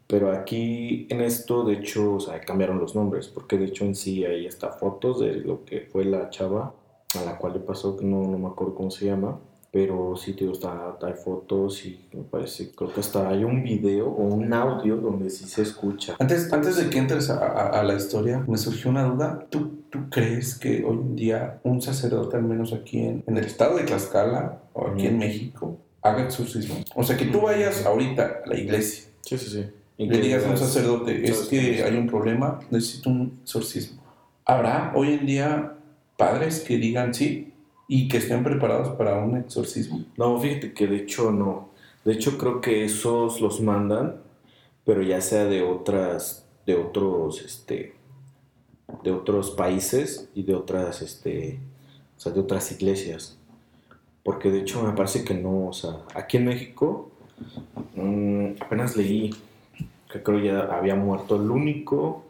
Pero aquí en esto, de hecho, o sea, cambiaron los nombres, porque de hecho en sí hay hasta fotos de lo que fue la chava a la cual le pasó, que no, no me acuerdo cómo se llama, pero sí, te está, hay fotos y me parece, creo que hasta hay un video o un audio donde sí se escucha. Antes, antes de que entres a, a, la historia, me surgió una duda. ¿Tú, ¿Tú, crees que hoy en día un sacerdote, al menos aquí en, en el estado de Tlaxcala o aquí en México, haga exorcismo? O sea, que tú vayas ahorita a la iglesia. Sí, sí, sí. Y le digas a un sacerdote, es que hay un problema, necesito un exorcismo. ¿Habrá hoy en día padres que digan, sí, y que estén preparados para un exorcismo. No, fíjate que de hecho no. De hecho creo que esos los mandan, pero ya sea de otras, de otros, este, de otros países y de otras, este, o sea, de otras iglesias. Porque de hecho me parece que no, o sea, aquí en México mm, apenas leí que creo ya había muerto el único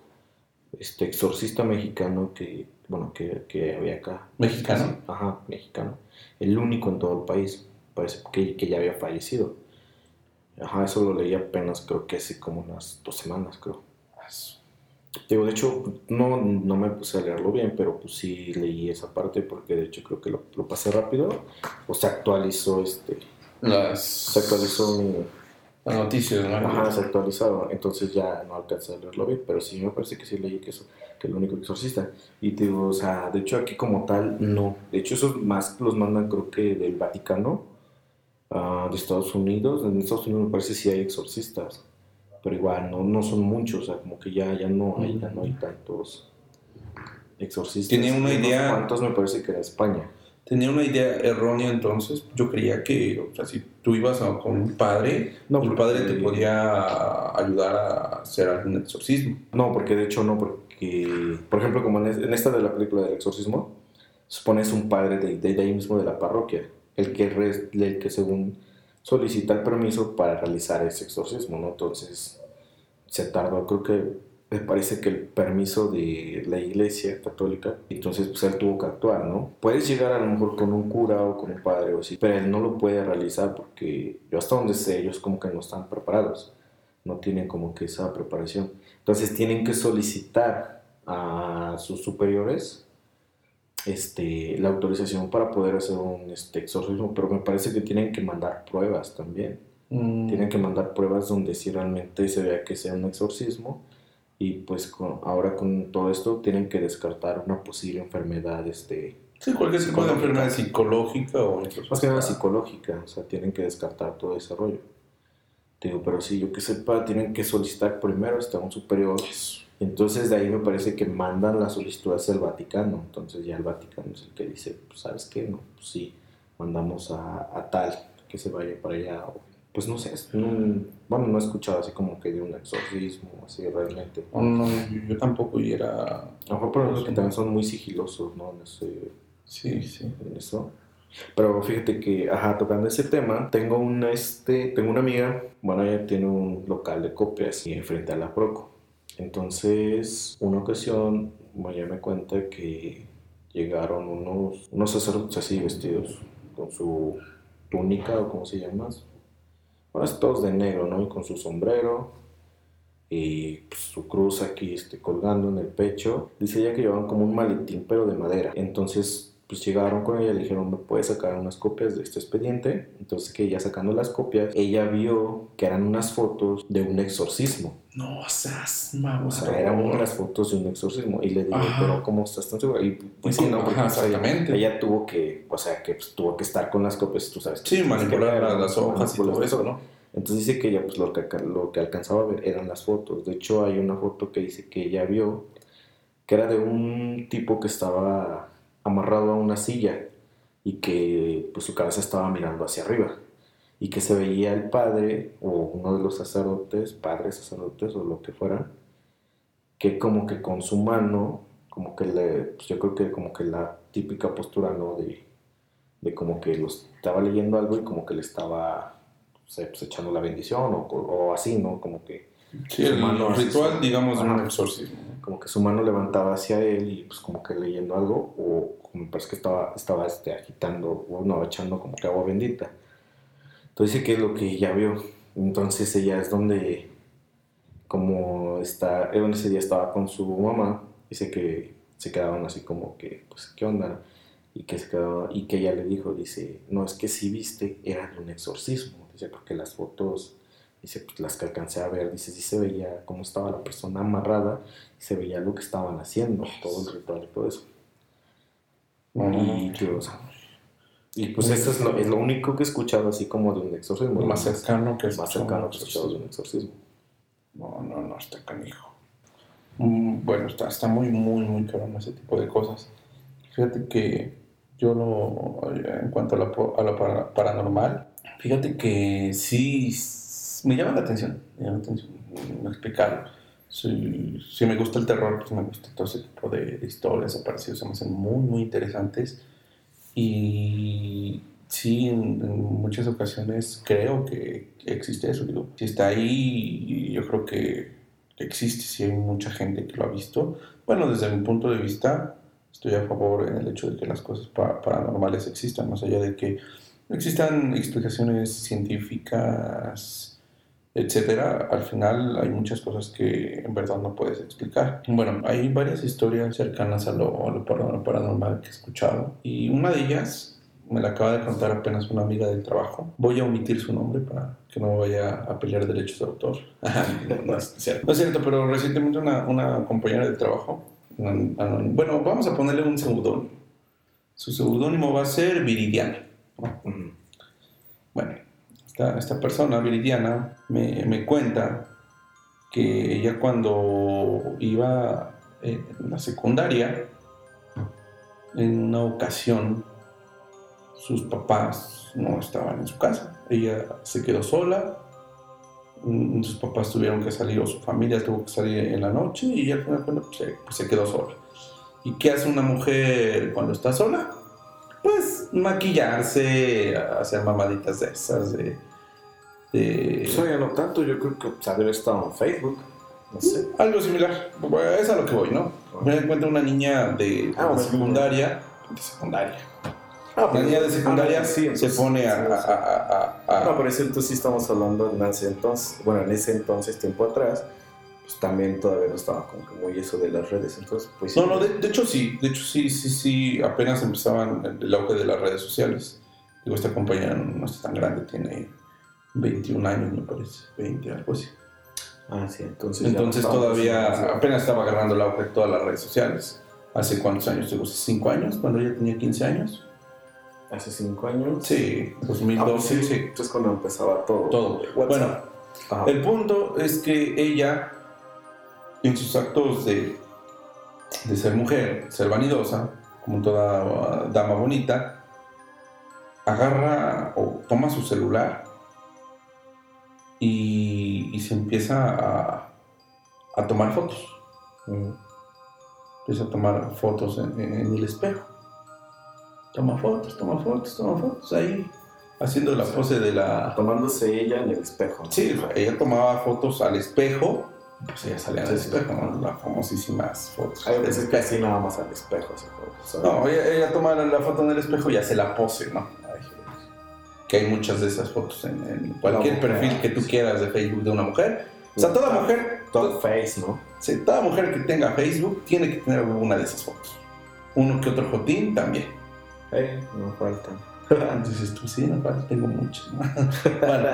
este exorcista mexicano que bueno, que, que había acá. ¿Mexicano? Ajá, mexicano. El único en todo el país, parece que, que ya había fallecido. Ajá, eso lo leí apenas, creo que hace como unas dos semanas, creo. Digo, de hecho, no, no me puse a leerlo bien, pero pues sí leí esa parte porque de hecho creo que lo, lo pasé rápido. O se actualizó este. Las... Se actualizó mi, las noticias, ¿no? Ajá, se actualizado, entonces ya no alcancé a leerlo bien, pero sí me parece que sí leí que eso, que el único exorcista. Y te digo, o sea, de hecho aquí como tal, no. De hecho esos más los mandan creo que del Vaticano, uh, de Estados Unidos. En Estados Unidos me parece sí hay exorcistas, pero igual no, no son muchos, o sea, como que ya, ya, no, hay, ya no hay tantos exorcistas. Tenía una idea- cuantos me parece que era España. Tenía una idea errónea entonces. Yo creía que, o sea, si tú ibas a- con un padre, No, el padre te podía ayudar a hacer algún exorcismo. No, porque de hecho no, porque, por ejemplo, como en, es- en esta de la película del exorcismo, supone es un padre de, de, de ahí mismo de la parroquia, el que, re- el que según solicita el permiso para realizar ese exorcismo, ¿no? Entonces, se tardó, creo que me parece que el permiso de la iglesia católica, entonces pues él tuvo que actuar, ¿no? Puedes llegar a lo mejor con un cura o con un padre o así, pero él no lo puede realizar porque yo hasta donde sé, ellos como que no están preparados, no tienen como que esa preparación. Entonces tienen que solicitar a sus superiores este, la autorización para poder hacer un este, exorcismo, pero me parece que tienen que mandar pruebas también. Mm, Tienen que mandar pruebas donde si realmente se vea que sea un exorcismo y pues con- ahora con todo esto tienen que descartar una posible enfermedad, este, Sí, cualquier tipo de enfermedad psicológica o más que nada psicológica, o sea, tienen que descartar todo ese rollo. Te Digo, pero sí, yo que sepa, tienen que solicitar primero hasta un superior. Entonces de ahí me parece que mandan la solicitud hacia el Vaticano. Entonces ya el Vaticano es el que dice, pues sabes qué, no, pues sí, mandamos a, a tal que se vaya para allá. o- pues no sé, un- bueno, no he escuchado así como que de un exorcismo, así realmente. No, no, yo, yo tampoco y era... A lo mejor por ejemplo que también son muy sigilosos, ¿no? En ese, Sí, sí. en eso. Pero fíjate que, ajá, tocando ese tema, tengo una, este, tengo una amiga, bueno, ella tiene un local de copias y enfrente a la Proco. Entonces, una ocasión, bueno, ella me cuenta que llegaron unos, unos sacerdotes así vestidos con su túnica o como se llama. Bueno, es todos de negro, ¿no? Y con su sombrero y pues, su cruz aquí este, colgando en el pecho. Dice ella que llevaban como un maletín, pero de madera. Entonces, pues llegaron con ella y le dijeron, ¿me puedes sacar unas copias de este expediente? Entonces, que ella sacando las copias, ella vio que eran unas fotos de un exorcismo. No seas O sea, eran unas fotos de un exorcismo. Y le Ajá. pero ¿cómo estás tan segura? Y pues sí, no, porque Ajá, sea, ella- exactamente. Ella, tuvo que, o sea, que pues, tuvo que estar con las copias, tú sabes. Sí, manipular las, las hojas y todo eso, ¿no? entonces dice que ella pues lo que, lo que alcanzaba a ver eran las fotos. De hecho hay una foto que dice que ella vio que era de un tipo que estaba amarrado a una silla y que pues su cabeza estaba mirando hacia arriba y que se veía el padre o uno de los sacerdotes, padres sacerdotes o lo que fuera, que como que con su mano, como que le, pues yo creo que como que la típica postura, ¿no? De, de como que los estaba leyendo algo y como que le estaba pues, echando la bendición o, o así, ¿no? Como que, Sí, Su el mano ritual, digamos, un exorcismo. como que su mano levantaba hacia él y pues como que leyendo algo o como me parece que estaba, estaba este, agitando o no, echando como que agua bendita. Entonces dice que es lo que ella vio. Entonces ella es donde como está, él en ese día estaba con su mamá, dice que se quedaban así como que, pues, ¿qué onda? Y que, se quedaba, y que ella le dijo, dice, no, es que si viste, era de un exorcismo, dice, porque las fotos, dice, pues las que alcancé a ver, dice, sí se veía cómo estaba la persona amarrada, y se veía lo que estaban haciendo, todo el ritual y todo eso. Y, y pues eso es lo, es lo único que he escuchado así como de un exorcismo. Lo más ¿no? cercano que es más cercano que he escuchado de un exorcismo. No, no, no, está canijo. Mm, Bueno, está, está muy, muy, muy cabrón ese tipo de cosas. Fíjate que yo lo, en cuanto a la, po- a para- paranormal, fíjate que sí me llama la atención, me llama la atención mm, explicarlo. Si, si me gusta el terror, pues me gusta todo ese tipo de, historias aparecidas, se me hacen muy, muy interesantes. Y sí, en, en muchas ocasiones creo que existe eso. Digo, si está ahí, yo creo que existe, si hay mucha gente que lo ha visto. Bueno, desde mi punto de vista, estoy a favor en el hecho de que las cosas pa- paranormales existan, más allá de que existan explicaciones científicas, etcétera. Al final hay muchas cosas que en verdad no puedes explicar. Bueno, hay varias historias cercanas a lo, paranormal que he escuchado y una de ellas me la acaba de contar apenas una amiga del trabajo. Voy a omitir su nombre para que no vaya a pelear derechos de autor. [LAUGHS] no, es cierto. No es cierto, pero recientemente una, compañera del trabajo, bueno, vamos a ponerle un seudónimo. Su seudónimo va a ser Viridiana. ¿no? Esta, persona, Viridiana, me, cuenta que ella cuando iba en la secundaria, en una ocasión, sus papás no estaban en su casa. Ella se quedó sola, mm, sus papás tuvieron que salir o su familia tuvo que salir en la noche y ella pues, se quedó sola. ¿Y qué hace una mujer cuando está sola? Pues maquillarse, hacer mamaditas de esas, de... de- Eso ya no tanto, yo creo que pues, haber estado en Facebook. No sé. Algo similar. Es a lo que voy, ¿no? Me encuentro una niña de, Ah, de secundaria. De secundaria. Ah, La niña de secundaria ah, sí, se entonces- pone a. a- a- a- No, pero eso entonces sí estamos hablando en ese entonces, bueno, en ese entonces, tiempo atrás, pues también todavía no estaba como que muy eso de las redes, entonces pues. No, no, de, de hecho sí. De hecho sí, sí, sí. Apenas empezaban el, auge de las redes sociales. Digo, esta compañera no está tan grande, tiene 21 años, me parece. 20, algo así. Ah, sí, entonces ya Entonces estábamos todavía apenas estaba agarrando el auge de todas las redes sociales. ¿Hace cuántos años? Digo, ¿Cinco años? Cuando ella tenía 15 años. Hace cinco años. Sí, Ah, 2012, pues sí, sí. Entonces cuando empezaba todo. Todo. WhatsApp. Bueno, Ajá. el punto es que ella, en sus actos de, de ser mujer, ser vanidosa, como toda dama bonita, agarra o toma su celular y, y se empieza a, a tomar fotos. Mm. Empieza a tomar fotos en, en- en el espejo. Toma fotos, toma fotos, toma fotos ahí, haciendo la pose de la, Tomándose ella en el espejo. ¿no? Sí, ella tomaba fotos al espejo, pues ella salía al Sí, espejo, ¿no? Las famosísimas fotos. Hay veces que así nada más al espejo. sea, No, ella, ella toma la foto en el espejo y hace la pose, ¿no? Que hay muchas de esas fotos en, en cualquier mujer, perfil que tú quieras de Facebook de una mujer. O sea, toda mujer, Top face, ¿no? sí, toda mujer que tenga Facebook tiene que tener una de esas fotos. Uno que otro jotín también. Eh, no faltan. Dices tú, sí, no, falta, tengo muchos. ¿no? [LAUGHS] bueno,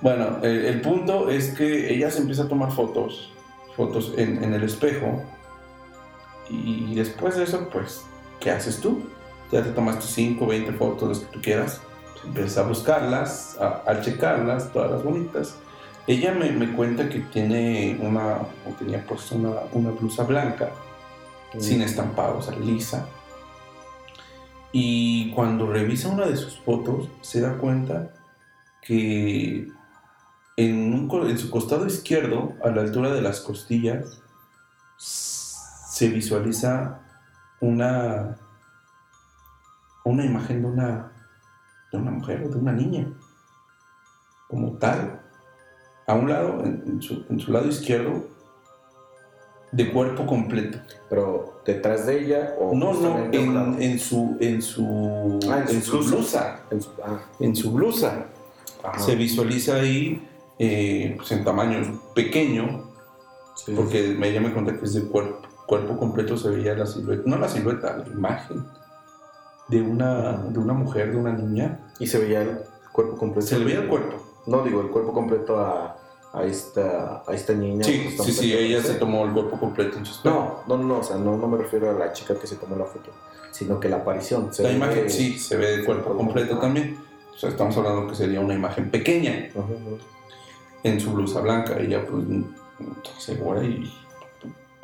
bueno, el, el punto es que ella se empieza a tomar fotos, fotos en, en el espejo, y después de eso, pues, ¿qué haces tú? Ya te tomaste 5, 20 fotos, las que tú quieras, empiezas a buscarlas, a, a checarlas, todas las bonitas. Ella me, me cuenta que tiene una, o tenía puesto una, una blusa blanca, sin estampado, o sea, lisa. Y cuando revisa una de sus fotos, se da cuenta que en, un en su costado izquierdo, a la altura de las costillas, se visualiza una, una imagen de una, de una mujer o de una niña, como tal. A un lado, en- en su- en su lado izquierdo, de cuerpo completo. Pero detrás de ella o No, no, en, en su, en su, Ah, en su su blusa. blusa. En su- ah, En su blusa. ajá. Se visualiza ahí eh, pues, en tamaño pequeño, Sí, porque me ella me cuenta que es de cuerpo, cuerpo completo, se veía la silueta, no la silueta, la imagen de una, de una mujer, de una niña. Y se veía el cuerpo completo. Se le veía el cuerpo. No, digo, el cuerpo completo a, a, esta, a esta niña. Sí, está sí, sí, ella se tomó el cuerpo completo en. No, no, no, o sea, no, no me refiero a la chica que se tomó la foto, sino que la aparición. se La ve imagen sí, se ve de cuerpo completo también. O sea, estamos hablando que sería una imagen pequeña. En su blusa blanca. Ella, pues, segura y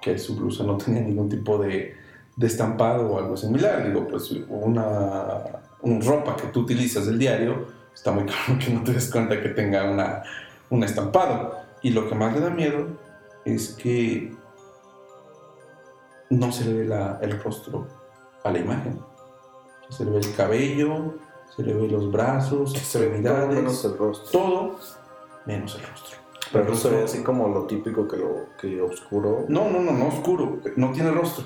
que su blusa no tenía ningún tipo de, de estampado o algo similar. Digo, pues, una, una ropa que tú utilizas del diario, está muy [LAUGHS] claro que no te des cuenta que tenga una, un estampado. Y lo que más le da miedo es que no se le ve la- el rostro a la imagen. Se le ve el cabello, se le ve los brazos, ve todo extremidades, menos el rostro. todo menos el rostro. Pero El no se ve rostro- así como lo típico que lo que oscuro. No, no, no, no oscuro, no tiene rostro.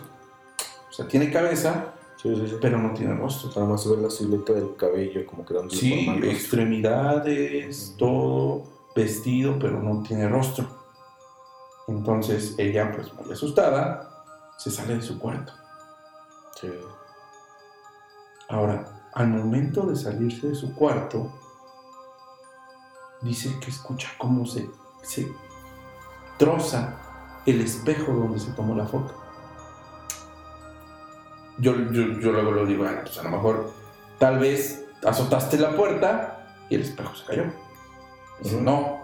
O sea, tiene cabeza, Sí, sí, sí. pero no tiene rostro. Nada más se ve la silueta del cabello como que dándole Sí, forma extremidades, todo vestido, pero no tiene rostro. Entonces ella, pues muy asustada, se sale de su cuarto. Sí. Ahora, al momento de salirse de su cuarto, dice que escucha cómo se, se troza el espejo donde se tomó la foto. Yo, yo, yo luego lo digo, "Ah, pues a lo mejor tal vez azotaste la puerta y el espejo se cayó. Dice, no,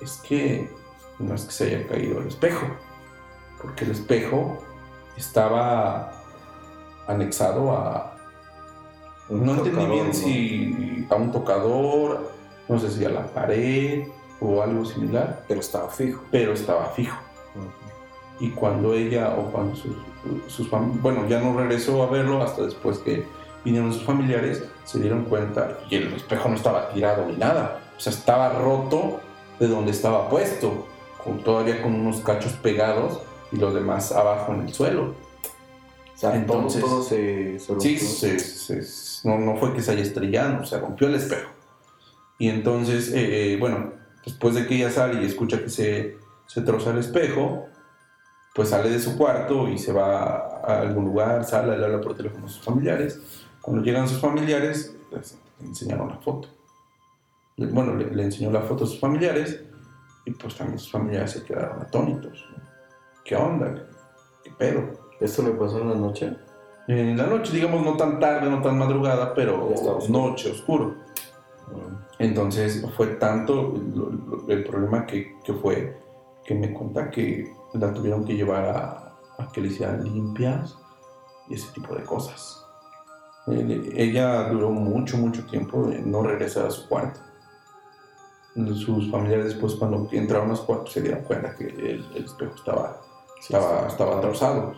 es que no es que se haya caído el espejo, porque el espejo estaba anexado a... Un no entendí bien ¿no? si a un tocador, no sé si a la pared o algo similar, Pero estaba fijo. pero estaba fijo. Y cuando ella o cuando sus, sus bueno, ya no regresó a verlo hasta después que vinieron sus familiares, se dieron cuenta y el espejo no estaba tirado ni nada. O sea, estaba roto de donde estaba puesto, con, todavía con unos cachos pegados y los demás abajo en el suelo. O sea, Entonces- todo, todo se, se Sí, rompió. se- se- no, no fue que se haya estrellado, se rompió el espejo. Y entonces, eh, eh, bueno, después de que ella sale y escucha que se, se troza el espejo, pues sale de su cuarto y se va a algún lugar, sale, le habla por teléfono a sus familiares. Cuando llegan sus familiares, les enseñaron la foto. Bueno, le, le enseñó la foto a sus familiares y pues también sus familiares se quedaron atónitos. ¿no? ¿Qué onda? ¿Qué pedo? ¿Esto le pasó en la noche? En la noche, digamos, no tan tarde, no tan madrugada, pero oscuro. noche, oscuro. Entonces fue tanto el problema que, que fue que me cuenta que la tuvieron que llevar a, a que le hicieran limpias y ese tipo de cosas. Eh, Ella duró mucho, mucho tiempo no regresar a su cuarto. Sus familiares después cuando entraron a su cuarto se dieron cuenta que el, el espejo estaba Sí, estaba, estaba trozado.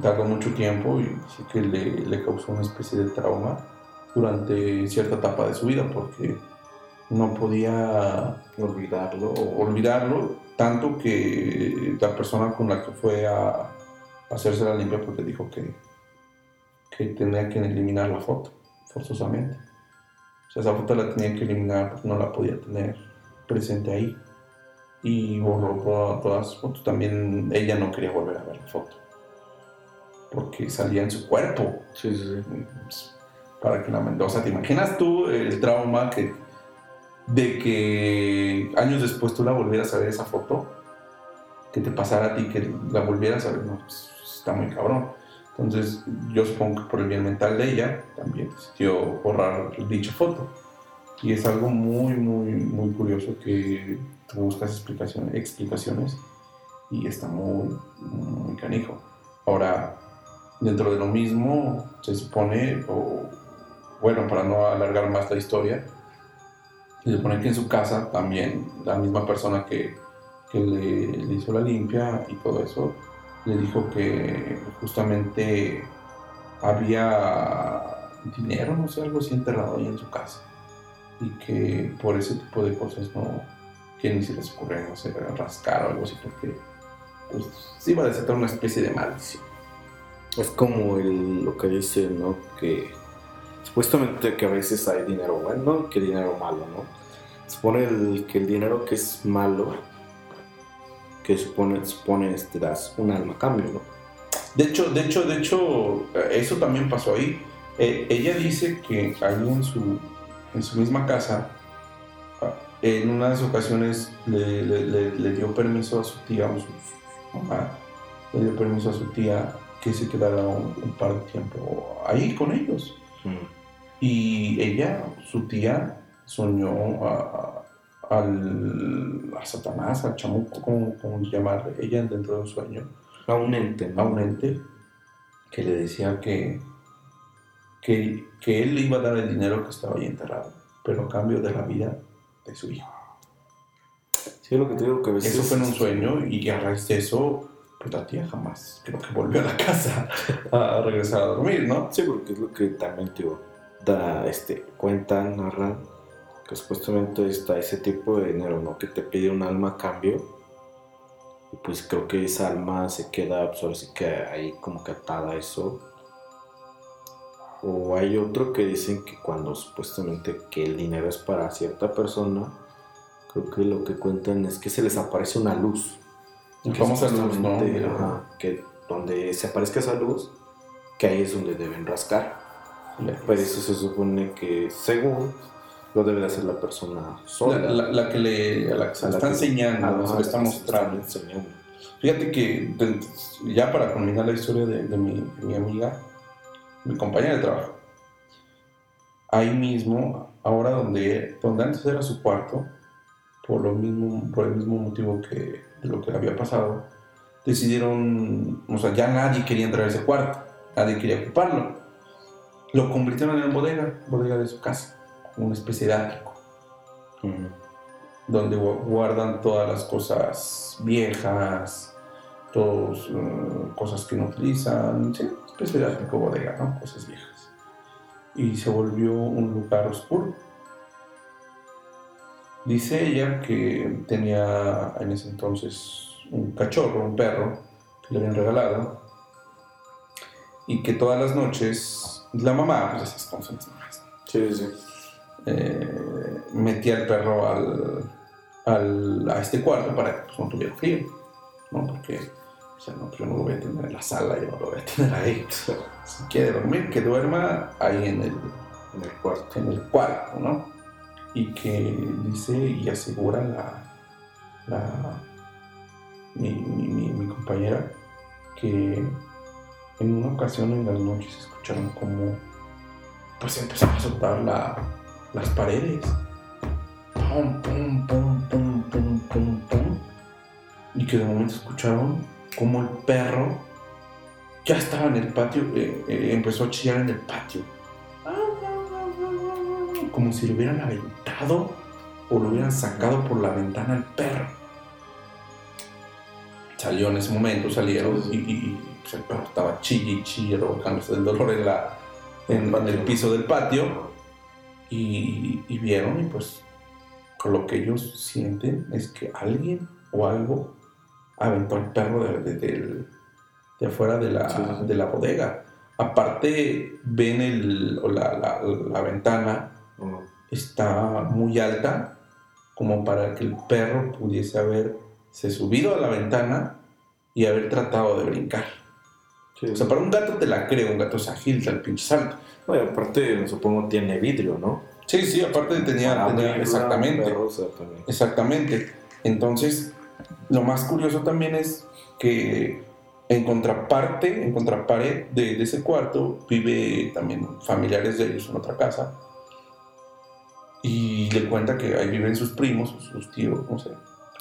Tardó mucho tiempo y sí que le, le causó una especie de trauma durante cierta etapa de su vida porque no podía Olvidarlo. olvidarlo, tanto que la persona con la que fue a hacerse la limpia pues le dijo que, que tenía que eliminar la foto, forzosamente. O sea, esa foto la tenía que eliminar porque no la podía tener presente ahí. Y borró toda- todas sus fotos. También ella no quería volver a ver la foto. Porque salía en su cuerpo. Sí, sí, sí. Pues, para que la o sea, ¿te imaginas tú el trauma que de que años después tú la volvieras a ver esa foto? Que te pasara a ti, que la volvieras a ver, no, pues, está muy cabrón. Entonces, yo supongo que por el bien mental de ella, también decidió borrar dicha foto. Y es algo muy, muy, muy curioso que tú buscas explicaciones, explicaciones y está muy, muy canijo. Ahora, dentro de lo mismo, se supone, o bueno, para no alargar más la historia, se supone que en su casa también la misma persona que, que le, hizo la limpia y todo eso, le dijo que justamente había dinero, no sé, algo así enterrado ahí en su casa. Y que por ese tipo de cosas no, que ni se les ocurre, no sé, rascar o algo así, porque pues, se iba a desatar una especie de maldición. Es como el- lo que dice, ¿no? Que supuestamente que a veces hay dinero bueno que dinero malo, ¿no? Supone el, que el dinero que es malo, que supone, supone te das un alma a cambio, ¿no? De hecho, de hecho, de hecho, eh, eso también pasó ahí. Eh, ella dice que ahí en su, en su misma casa, ah, en una de las ocasiones le, le- le- le dio permiso a su tía, o su, su mamá, le dio permiso a su tía que se quedara un, un par de tiempo ahí con ellos. Y ella, su tía, soñó a, a- al, a Satanás, al chamuco, como, como llamarle, ella dentro de un sueño A un ente, ¿no? a un ente que le decía que, que, que él le iba a dar el dinero que estaba ahí enterrado, pero a cambio de la vida de su hijo. Sí, lo que te digo que a veces... Eso fue en un sueño y a raíz de eso, pues la tía jamás creo que volvió a la casa [LAUGHS] a regresar a dormir, ¿no? Sí, porque es lo que también te digo, da, este, cuentan, narran, que supuestamente está ese tipo de dinero, ¿no? Que te pide un alma a cambio. Y pues creo que esa alma se queda, pues ahora sí que ahí como que atada a eso. O hay otro que dicen que cuando supuestamente que el dinero es para cierta persona, creo que lo que cuentan es que se les aparece una luz. La Que famosa luz, ¿no? ajá, que donde se aparezca esa luz, que ahí es donde deben rascar. Pero eso se supone que, según, lo debe de hacer la persona La, sola. la- la que le, a la que se A le la está que- enseñando, se le está mostrando. enseñando. Fíjate que ya para culminar la historia de, de mi, de mi amiga, mi compañera de trabajo, ahí mismo, ahora donde, donde antes era su cuarto, por, lo mismo, por el mismo motivo que de lo que había pasado, decidieron, o sea, ya nadie quería entrar a ese cuarto, nadie quería ocuparlo. Lo convirtieron en bodega, bodega de su casa, una especie de ático, donde guardan todas las cosas viejas, todas eh, cosas que no utilizan, sí, especie de ático, bodega, ¿no? Cosas viejas. Y se volvió un lugar oscuro Dice ella que tenía en ese entonces un cachorro, un perro, que le habían regalado, y que todas las noches la mamá, pues esas cosas mamás, sí, sí. Eh, metía al perro al, a este cuarto para que pues, no tuviera frío, ¿no? Porque, o sea, no, yo no lo voy a tener en la sala, yo no lo voy a tener ahí. Si quiere dormir, que duerma ahí en el, en el cuarto. En el cuarto, ¿no? y que dice y asegura la, mi, compañera que en una ocasión en las noches escucharon como pues empezaron a soltar las paredes. Pum, pum, pum, pum, pum, pum, pum. Y que de momento escucharon como el perro ya estaba en el patio, eh, eh, empezó a chillar en el patio como si lo hubieran aventado o lo hubieran sacado por la ventana al perro. Salió en ese momento, salieron y, pues, el perro estaba chille chille, provocándose el dolor en, la, en, el piso del patio. Y, vieron, y pues lo que ellos sienten es que alguien o algo aventó al perro de, de, afuera de la, de la bodega. Aparte, ven el, la, la, la, ventana está muy alta como para que el perro pudiese haberse subido a la ventana y haber tratado de brincar. O sea, para un gato te la creo, un gato es ágil, el pinche salto. aparte, supongo tiene vidrio, ¿no? Sí, sí, aparte tenía, exactamente, exactamente. Entonces, lo más curioso también es que en contraparte, en contrapared de, de ese cuarto, vive también familiares de ellos en otra casa y le cuenta que ahí viven sus primos, sus tíos, no sé.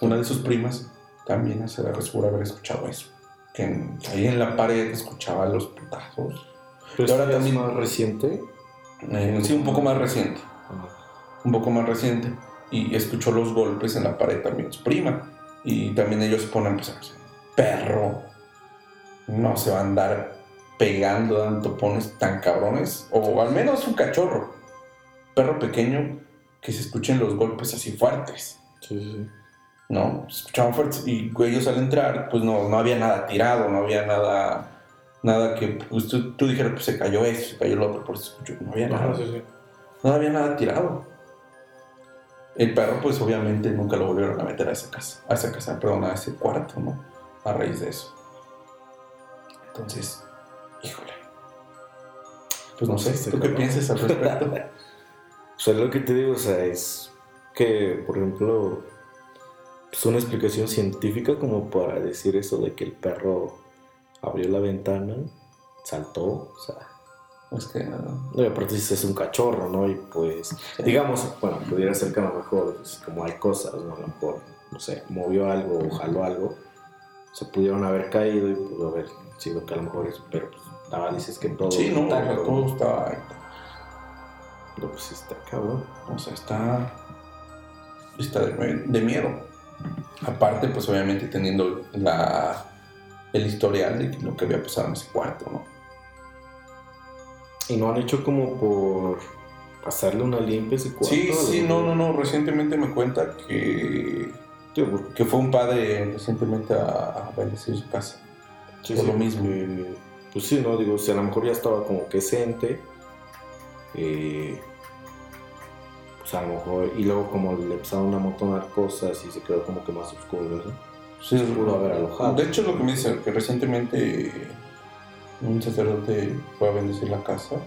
Una de sus primas también se le resura haber escuchado eso. Que ahí en la pared escuchaba los putazos. ¿Pero ahora también más reciente? Eh, sí, un poco más reciente. Ah. Un poco más reciente. Y escuchó los golpes en la pared también su prima. Y también ellos ponen, pues, perro, no se va a andar pegando, dando topones tan cabrones. O al menos un cachorro. Perro pequeño que se escuchen los golpes así fuertes. Sí, sí. ¿No? Se escuchaban fuertes y ellos al entrar, pues no, no había nada tirado, no había nada, nada que pues, tú, tú dijeras, pues se cayó esto, se cayó el otro, por eso escuchó, no había nada. sí, sí. No había nada tirado. El perro, pues obviamente nunca lo volvieron a meter a esa casa, a esa casa, perdón, a ese cuarto, ¿no? A raíz de eso. Entonces, híjole. Pues no sé, ¿tú qué piensas al respecto? [LAUGHS] O sea, lo que te digo, o sea, es que, por ejemplo, es una explicación científica como para decir eso de que el perro abrió la ventana, saltó, o sea. Es que. No, y aparte es un cachorro, ¿no? Y pues, digamos, bueno, pudiera ser que a lo mejor, pues, como hay cosas, ¿no? A lo mejor, no sé, movió algo o jaló algo, se pudieron haber caído y pudo haber sido que a lo mejor es, pero pues, nada, dices que todo. Sí, no, todo está no, pues está cabrón. O sea, está. Está de, miedo. Aparte, pues obviamente teniendo la, el historial de lo que había pasado en ese cuarto, ¿no? ¿Y no han hecho como por pasarle una limpia ese cuarto? Sí, sí, no, no, no. Recientemente me cuenta que. Que fue un padre recientemente a, a bendecir su casa. Sí, por lo mismo. pues sí, no, digo, si a lo mejor ya estaba como que ese eh, pues a lo mejor, y luego como le empezaron a amontonar cosas y se quedó como que más oscuro, ¿no? Sí, se pudo haber alojado. De hecho, lo que me dice que recientemente un sacerdote fue a bendecir la casa.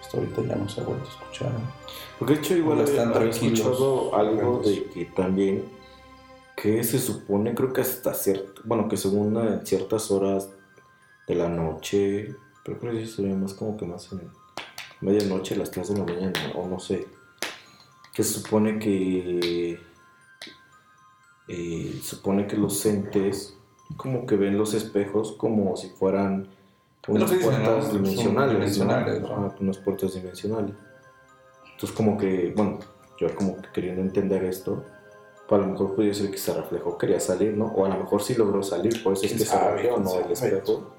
Hasta ahorita ya no se ha vuelto a escuchar. Porque de hecho, igual están escuchado algo de que también, que se supone, creo que hasta cierto, bueno, que según en ciertas horas de la noche, pero creo que se ve más como que más en medianoche, las 3 de la mañana, o no sé, que se supone que eh, supone que los entes como que ven los espejos como si fueran unas puertas dimensionales, dimensionales unas puertas dimensionales. Entonces como que, bueno, yo como que queriendo entender esto, pues a lo mejor podría ser que se reflejó, quería salir, ¿no? O a lo mejor sí logró salir, por eso es que se reflejó, ¿no? El espejo.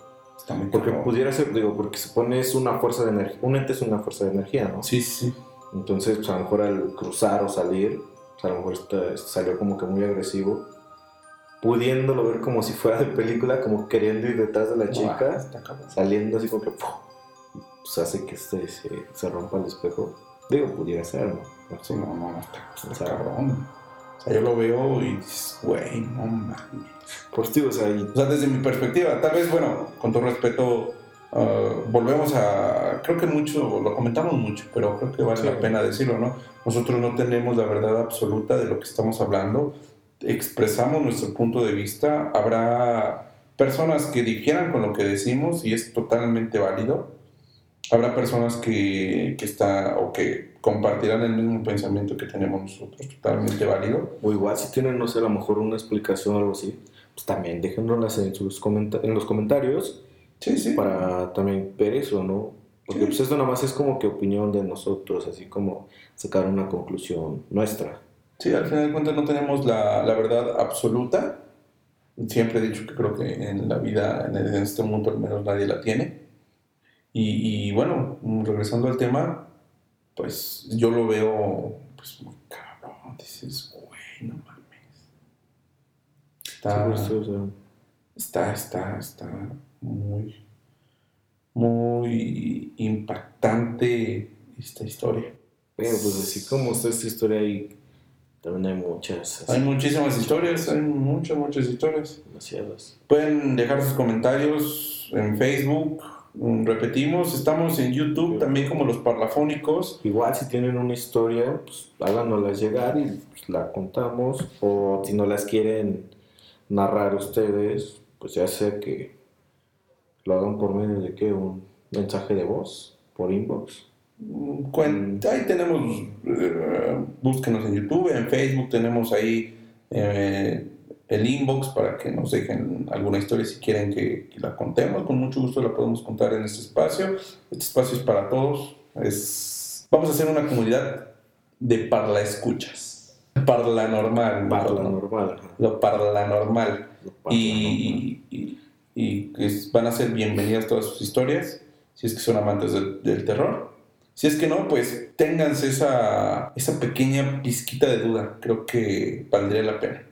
Porque pudiera ser, digo, porque supone es una fuerza de energía, un ente es una fuerza de energía, ¿no? Sí, sí. Entonces, pues a lo mejor al cruzar o salir, pues, a lo mejor este, salió como que muy agresivo, pudiéndolo ver como si fuera de película, como queriendo ir detrás de la chica, saliendo así como que, pues hace que este, se, se, rompa el espejo. Digo, pudiera ser, ¿no? Sí, no, no, está, está cabrón. O sea, yo lo veo y dices, güey, no mames. Por ti, o sea, o sea, desde mi perspectiva, tal vez, bueno, con todo respeto, uh, volvemos a, creo que mucho, lo comentamos mucho, pero creo que vale la pena decirlo, ¿no? Nosotros no tenemos la verdad absoluta de lo que estamos hablando, expresamos nuestro punto de vista, habrá personas que difieran con lo que decimos y es totalmente válido, habrá personas que, que está, o que compartirán el mismo pensamiento que tenemos nosotros, totalmente válido. O igual si tienen, no sé, a lo mejor una explicación o algo así, pues también déjennos en, sus en los comentarios sí, sí. para también ver eso, ¿no? Porque pues esto nada más es como que opinión de nosotros, así como sacar una conclusión nuestra. Sí, al final de cuentas no tenemos la, la verdad absoluta. Siempre he dicho que creo que en la vida, en, este mundo al menos nadie la tiene. Y, y, bueno, regresando al tema, pues yo lo veo pues muy cabrón. Dices, güey, no mames. Está, está, está, muy, muy impactante esta historia. Pero pues así como está esta historia ahí, también hay muchas. Hay muchísimas historias, hay muchas, muchas historias. Demasiadas. Pueden dejar sus comentarios en Facebook. Mm, repetimos, estamos en YouTube también como los parlafónicos. Igual si tienen una historia, pues háganosla llegar y pues, la contamos. O si no las quieren narrar ustedes, pues ya sea que lo hagan por medio de que un mensaje de voz, por inbox. Mm, ahí tenemos, eh, búsquenos en YouTube, en Facebook tenemos ahí eh, el inbox para que nos dejen alguna historia si quieren que, la contemos. Con mucho gusto la podemos contar en este espacio. Este espacio es para todos. Es, vamos a hacer una comunidad de parla escuchas. Parla normal. Parla normal. Lo parla normal. y, y, y, van a ser bienvenidas todas sus historias, si es que son amantes del, terror. Si es que no, pues ténganse esa, esa pequeña pizquita de duda. Creo que valdría la pena.